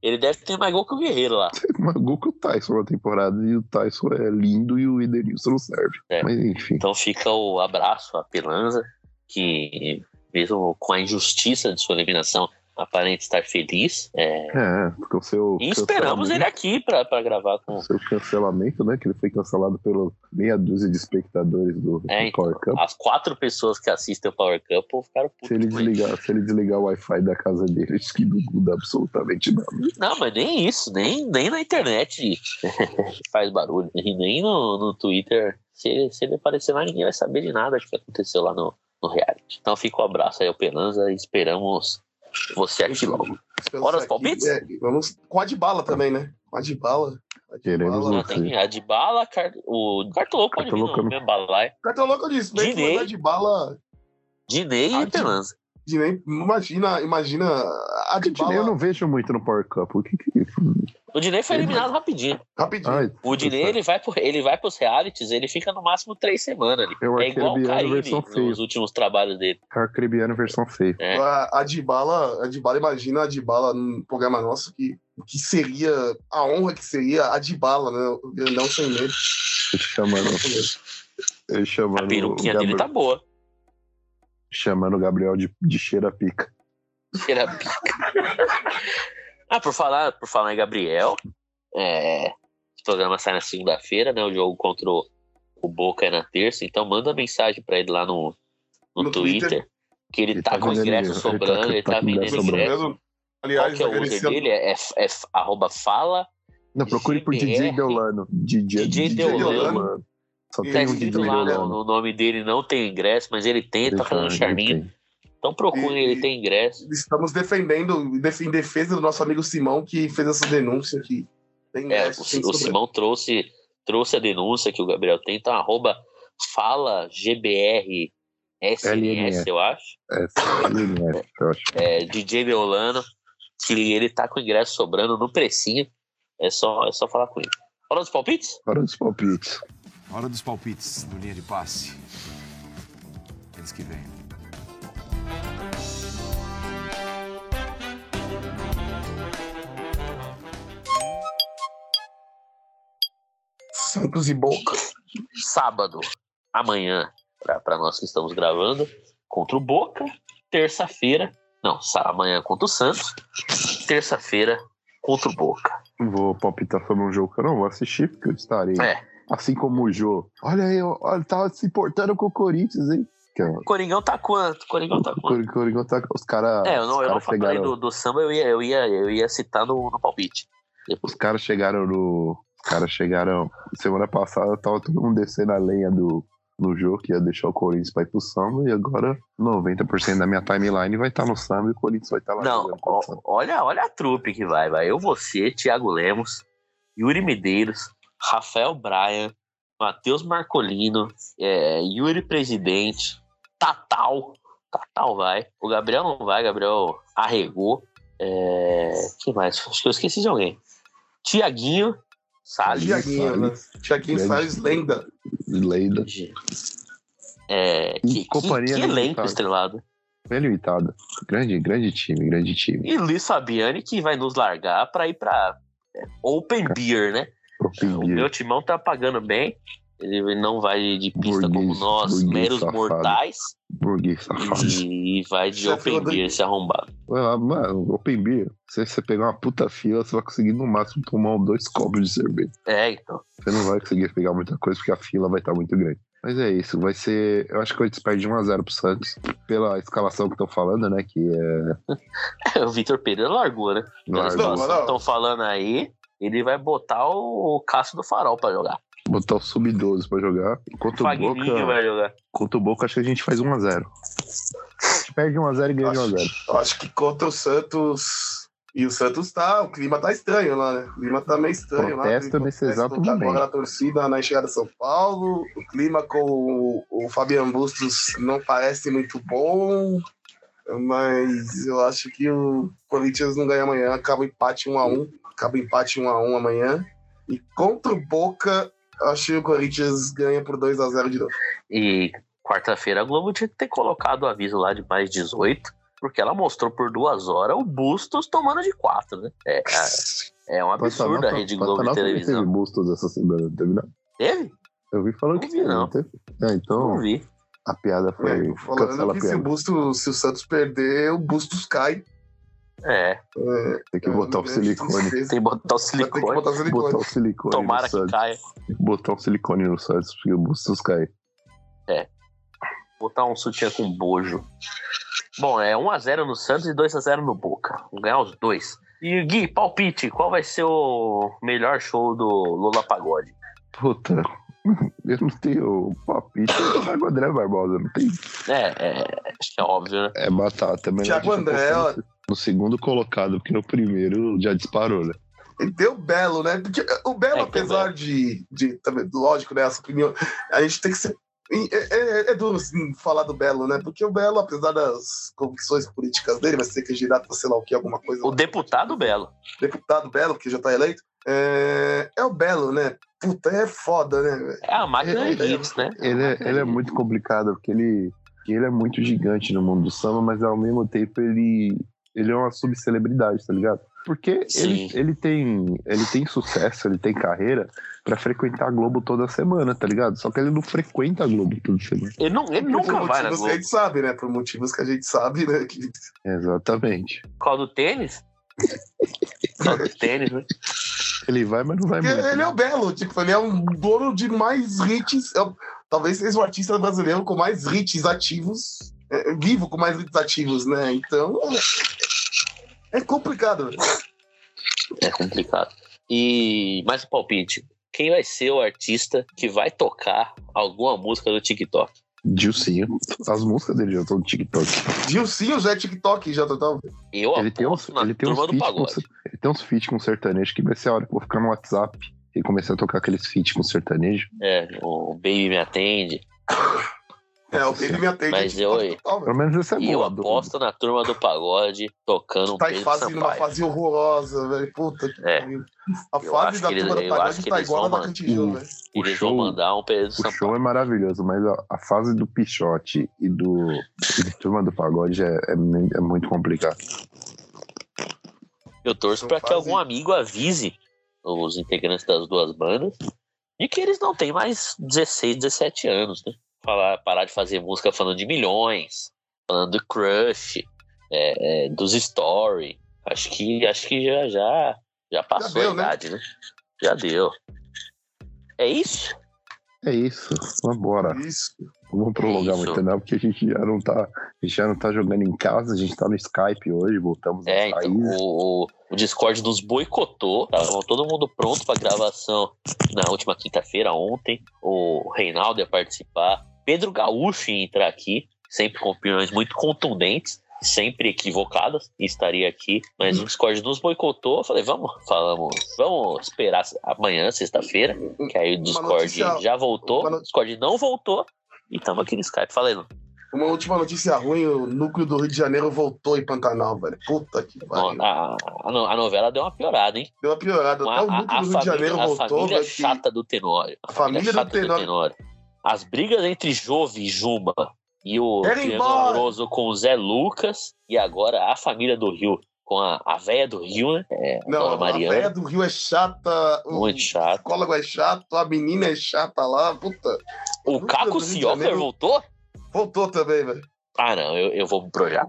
Ele deve ter mais gol que o Guerreiro lá. mais gol que o Tyson na temporada. E o Tyson é lindo e o Edenilson não serve. É. Mas enfim. Então fica o abraço à Pelanza, que mesmo com a injustiça de sua eliminação, aparenta estar feliz. É, É, porque o seu. e esperamos ele aqui pra gravar com. o seu cancelamento, né? Que ele foi cancelado pelo meia dúzia de espectadores do, do É, então, Power Cup. as quatro pessoas que assistem o Power Cup ficaram Se ele, desligar, se ele desligar o Wi-Fi da casa dele, acho que não muda absolutamente nada. Não, mas nem isso, nem, nem na internet faz barulho. E nem no, no Twitter. Se ele, se ele aparecer lá, ninguém vai saber de nada que aconteceu lá no, no reality. Então fica o abraço aí ao Pelanza e esperamos você aqui logo. Hora dos palpites? é, vamos com a de bala também, né? Com a de bala. Queremos Não, tem a de bala, car... o Cartoloco pode vir Cartoloco no não. mesmo balaio. Cartão louco eu disse, bem Dinei. que de bala. Dinei e. De nem, imagina, imagina a de Eu não bala. vejo muito no Power Cup. O que que. O Dinei foi eliminado rapidinho. Rapidinho. Ai, O Dinei, ele vai, pro, ele vai pros realities, ele fica no máximo três semanas ali. Eu É igual o a versão feia. nos últimos trabalhos dele. Carcribiano versão feia. É. A, a de bala, a de bala, imagina a de bala num programa nosso que, que seria a honra que seria a de bala, né? O grandão sem medo. Ele chamando. Ele A chamando. o peruquinha dele tá boa. Chamando o Gabriel de, de cheira pica. Cheira pica. ah, por falar, por falar em Gabriel, é, o programa sai na segunda-feira, né? O jogo contra o, o Boca é na terça, então manda mensagem pra ele lá no, no, No Twitter, Twitter. que ele, Ele tá, tá com ingresso ele tá- sobrando, ele tá tá, com vendendo ingresso ingresso. Mesmo, Qual aliás, que é o user dele? É, é f- arroba fala Não, procure por GBR. DJ Deolano. DJ, DJ Deolano. Só Tá tem Tá um escrito lá no, Deolano. no nome dele, não tem ingresso, mas ele tenta, tá fazendo eu ver, charminho. Então procure, E- ele tem ingresso. estamos defendendo, def- em defesa do nosso amigo Simão, que fez essa denúncia aqui. Tem É, ingresso, o, o. Simão trouxe, trouxe a denúncia que o Gabriel tem, então arroba fala GBR SNS, eu acho. É, LNF, eu acho. É, DJ Deolano, que ele tá com ingresso sobrando no precinho. É só, é só falar com ele. Fala dos palpites? Hora dos palpites. Hora dos palpites no linha de passe. Eles que vêm. Santos e Boca. Sábado, amanhã, para nós que estamos gravando, contra o Boca. Terça-feira, não, amanhã contra o Santos. Terça-feira contra o Boca. Vou palpitar sobre um jogo que eu não vou assistir, porque eu estarei. É. Assim como o Jô. Olha aí, olha, tava se importando com o Corinthians, hein? O Coringão tá quanto? O Coringão tá quanto? Cor- Coringão tá. Os caras. É, eu não, eu não falei do, do samba, eu ia, eu ia, eu ia citar no, no palpite. Os caras chegaram no. Os caras chegaram. Semana passada tava todo mundo descendo a lenha do. No jogo que ia deixar o Corinthians pra ir pro samba e agora 90% da minha timeline vai estar no samba e o Corinthians vai estar lá Não, ó, olha, olha a trupe que vai, vai. Eu, você, Thiago Lemos, Yuri Medeiros, Rafael Bryan, Matheus Marcolino, é, Yuri Presidente, Tatal. Tatal vai. O Gabriel não vai, Gabriel arregou. É, que mais? Acho que eu esqueci de alguém. Tiaguinho, Salles. Tiaguinho, né? Tiaguinho. Salles, lenda. Leida. É, que, E companhia que, que elenco estrelado. Bem limitado. Grande, grande time, grande time. E Luiz Fabiani que vai nos largar para ir para Open Beer, né? Open O meu timão tá pagando bem. Ele não vai de pista como Burguês, nós, burguês meros safado. mortais, Burguês safado. e, e vai de Chefe Open Rodrigo. Beer se arrombado. Mano, Open Beer, se você pegar uma puta fila, você vai conseguir no máximo tomar dois copos de cerveja. É, então. Você não vai conseguir pegar muita coisa porque a fila vai estar muito grande. Mas é isso, vai ser. Eu acho que o Corinthians perde 1x0 pro Santos. Pela escalação que estão falando, né? Que é. o Vitor Pereira largou, né? Largou. Estão falando aí, ele vai botar o Cássio do Farol pra jogar. Botar o Sub-12 pra jogar. Enquanto o Boca. vai jogar. Contra o Boca, acho que a gente faz 1x0. A gente perde 1x0 e ganha de Acho, 1x0. eu acho que contra o Santos. E o Santos tá, o clima tá estranho lá, né? O clima tá meio estranho Protesta lá. nesse exato agora momento. a torcida na chegada de São Paulo. O clima com o, o Fabiano Bustos não parece muito bom. Mas eu acho que o Corinthians não ganha amanhã. Acaba o empate 1 a 1 Acaba o empate 1 a 1 amanhã. E contra o Boca, acho que o Corinthians ganha por 2 a 0 de novo. E quarta-feira a Globo tinha que ter colocado o aviso lá de mais 18, porque ela mostrou por duas horas o Bustos tomando de quatro, né? É, é um absurdo a Rede Globo de televisão. Teve bustos essa semana, não teve não. Teve? Eu vi falando Não que vi, teve, não. não teve? É, então Não vi. a piada foi. É, falando a que se o, piada. Bustos, se o Santos perder, o Bustos cai. É, É, Tem que botar o é, silicone. tristeza. tem que botar o ter que silicone. botar o silicone. Botar o silicone Tomara no que Santos. caia. Botar o silicone no Santos, porque o Bustos cai. Botar um sutiã com bojo. Bom, é 1x0 no Santos e 2x0 no Boca. Vamos ganhar os dois. E Gui, palpite, qual vai ser o melhor show do Lula Pagode? Puta, eu não tenho palpite. É o André Barbosa, não tem. É, é, acho que é óbvio, né? É batata. Melhor Thiago André, ó. No segundo colocado, porque no primeiro já disparou, né? E deu Belo, né? Porque o Belo, É, apesar de, de também, lógico, né? Essa opinião, a gente tem que ser. É, é- é duro assim, falar do Belo, né? Porque o Belo, apesar das convicções políticas dele, vai ser candidato a sei lá o que, alguma coisa. O deputado Belo. Deputado Belo, que já tá eleito. É, é o Belo, né? Puta, é foda, né? É a máquina É, de hits, né? Ele é, ele é muito complicado, porque ele, ele é muito gigante no mundo do samba, mas ao mesmo tempo ele, ele é uma subcelebridade, tá ligado? Porque ele, Sim. ele, tem, ele tem sucesso, ele tem carreira pra frequentar a Globo toda semana, tá ligado? Só que ele não frequenta a Globo toda semana. Ele, não, ele nunca Por vai na motivos que a Globo. gente sabe, né? Por motivos que a gente sabe, né? Que Exatamente. Qual do tênis? Qual do tênis, né? Ele vai, mas não vai Porque muito. ele é o Belo, tipo, ele é um dono de mais hits. é talvez seja o artista brasileiro com mais hits ativos, é, vivo com mais hits ativos, né? Então. É complicado. velho. É complicado. E mais um palpite. Quem vai ser o artista que vai tocar alguma música do TikTok? Dilcinho. As músicas dele já estão no TikTok. Gilcinho já é TikTok, já total. Eu Ele tem uns, ele tem uns feat com, ele tem uns feat com sertanejo que vai ser a hora que eu vou ficar no WhatsApp e começar a tocar aqueles feat com sertanejo. É, o Baby Me Atende. É, o Baby me atende. Mas eu- total, Pelo menos esse é E eu aposto na turma do pagode tocando um Tá em Pedro fase, Sampaio. fase horrorosa, velho. Puta que É. pariu. A Eu fase acho da que eles- turma do eu acho pagode que tá igual a da o- velho. O Eles show, vão mandar um Pedro o show Sampaio. é maravilhoso, mas a, a fase do Pichote e do e Turma do Pagode é, é, é muito complicado. Eu torço para que algum amigo avise os integrantes das duas bandas de que eles não têm mais 16, 17 anos, né? Falar, parar de fazer música falando de milhões, falando do crush, é, é, dos story. Acho que acho que já já já passou deu, a né? idade, né? Já deu. É isso? É isso, vambora. Isso. Não vamos prolongar isso. muito, não, porque a gente já não tá. A gente já não tá jogando em casa, a gente tá no Skype hoje, voltamos É, então, o, o, o Discord nos boicotou. Tava todo mundo pronto pra gravação na última quinta-feira, ontem. O Reinaldo ia participar. Pedro Gaúcho ia entrar aqui, sempre com opiniões muito contundentes, sempre equivocadas, estaria aqui. Mas o Discord nos boicotou. Eu falei, vamos, falamos, vamos esperar amanhã, sexta-feira, que aí o Discord notícia- já voltou. O Discord não voltou. E estamos aqui no Skype. Falei, não. Uma última notícia ruim: o núcleo do Rio de Janeiro voltou em Pantanal, velho. Puta que pariu. A, a, no- a novela deu uma piorada, hein? Deu uma piorada. Uma- Até o a, núcleo a do Rio de Janeiro família, a voltou, família velho. que- chata do Tenório. A família do chata Tenório. As brigas entre Jove e Juba e o. Amoroso com o Zé Lucas e agora a família do Rio com a, a véia do Rio, né? É, a Não, a Mariana. véia do Rio é chata. O Muito chato. psicólogo é chato, a menina é chata lá. Puta. O Caco do Janeiro- voltou? Voltou também, velho. Ah, não, eu, eu vou pro Projac.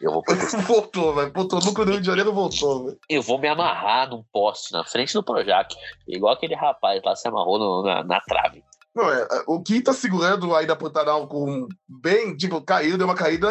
Eu vou, pro- Voltou, velho. Voltou. O núcleo do Rio de Janeiro voltou, velho. eu vou me amarrar num poste na frente do Projac. Igual aquele rapaz lá se amarrou no- na, na trave. Não, é, é, o que tá segurando aí da Pantanal com bem, tipo, caiu, deu uma caída,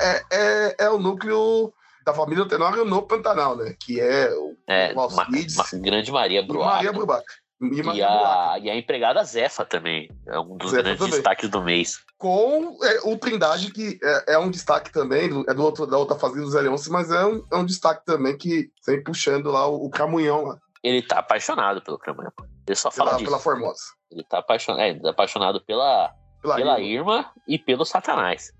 é, é, é, é o núcleo da família Tenório no Pantanal, né? Que é o, É, o Ma- Alcides Ma- Grande Maria e Maria Bruaca. E, E a, e a empregada Zefa também. É um dos Zefa grandes também. destaques do mês. com é, o Trindade, que é, é um destaque também, é do outro, da outra fazenda do Zé Leôncio, mas é um, é um destaque também que vem puxando lá o, o Camunhão lá, Ele tá apaixonado pelo Cramunhão. Ele só fala pela, disso. pela Formosa. Ele tá apaixonado, é, ele tá apaixonado pela, Pela, pela Irma. Irma e pelo Satanás.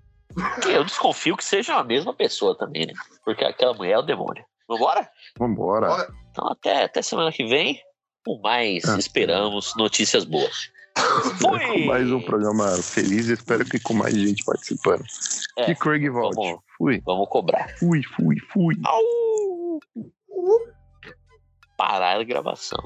Que eu desconfio que sejam a mesma pessoa também, né? Porque aquela mulher é o demônio. Vambora? Vambora. Então até, até semana que vem. Com mais, Ah. esperamos, notícias boas. Fui! Mais um programa feliz. Espero que com mais gente participando. É, que Craig volte. vamos- Fui, Vamos cobrar. fui, fui, fui. Au! Parar a gravação.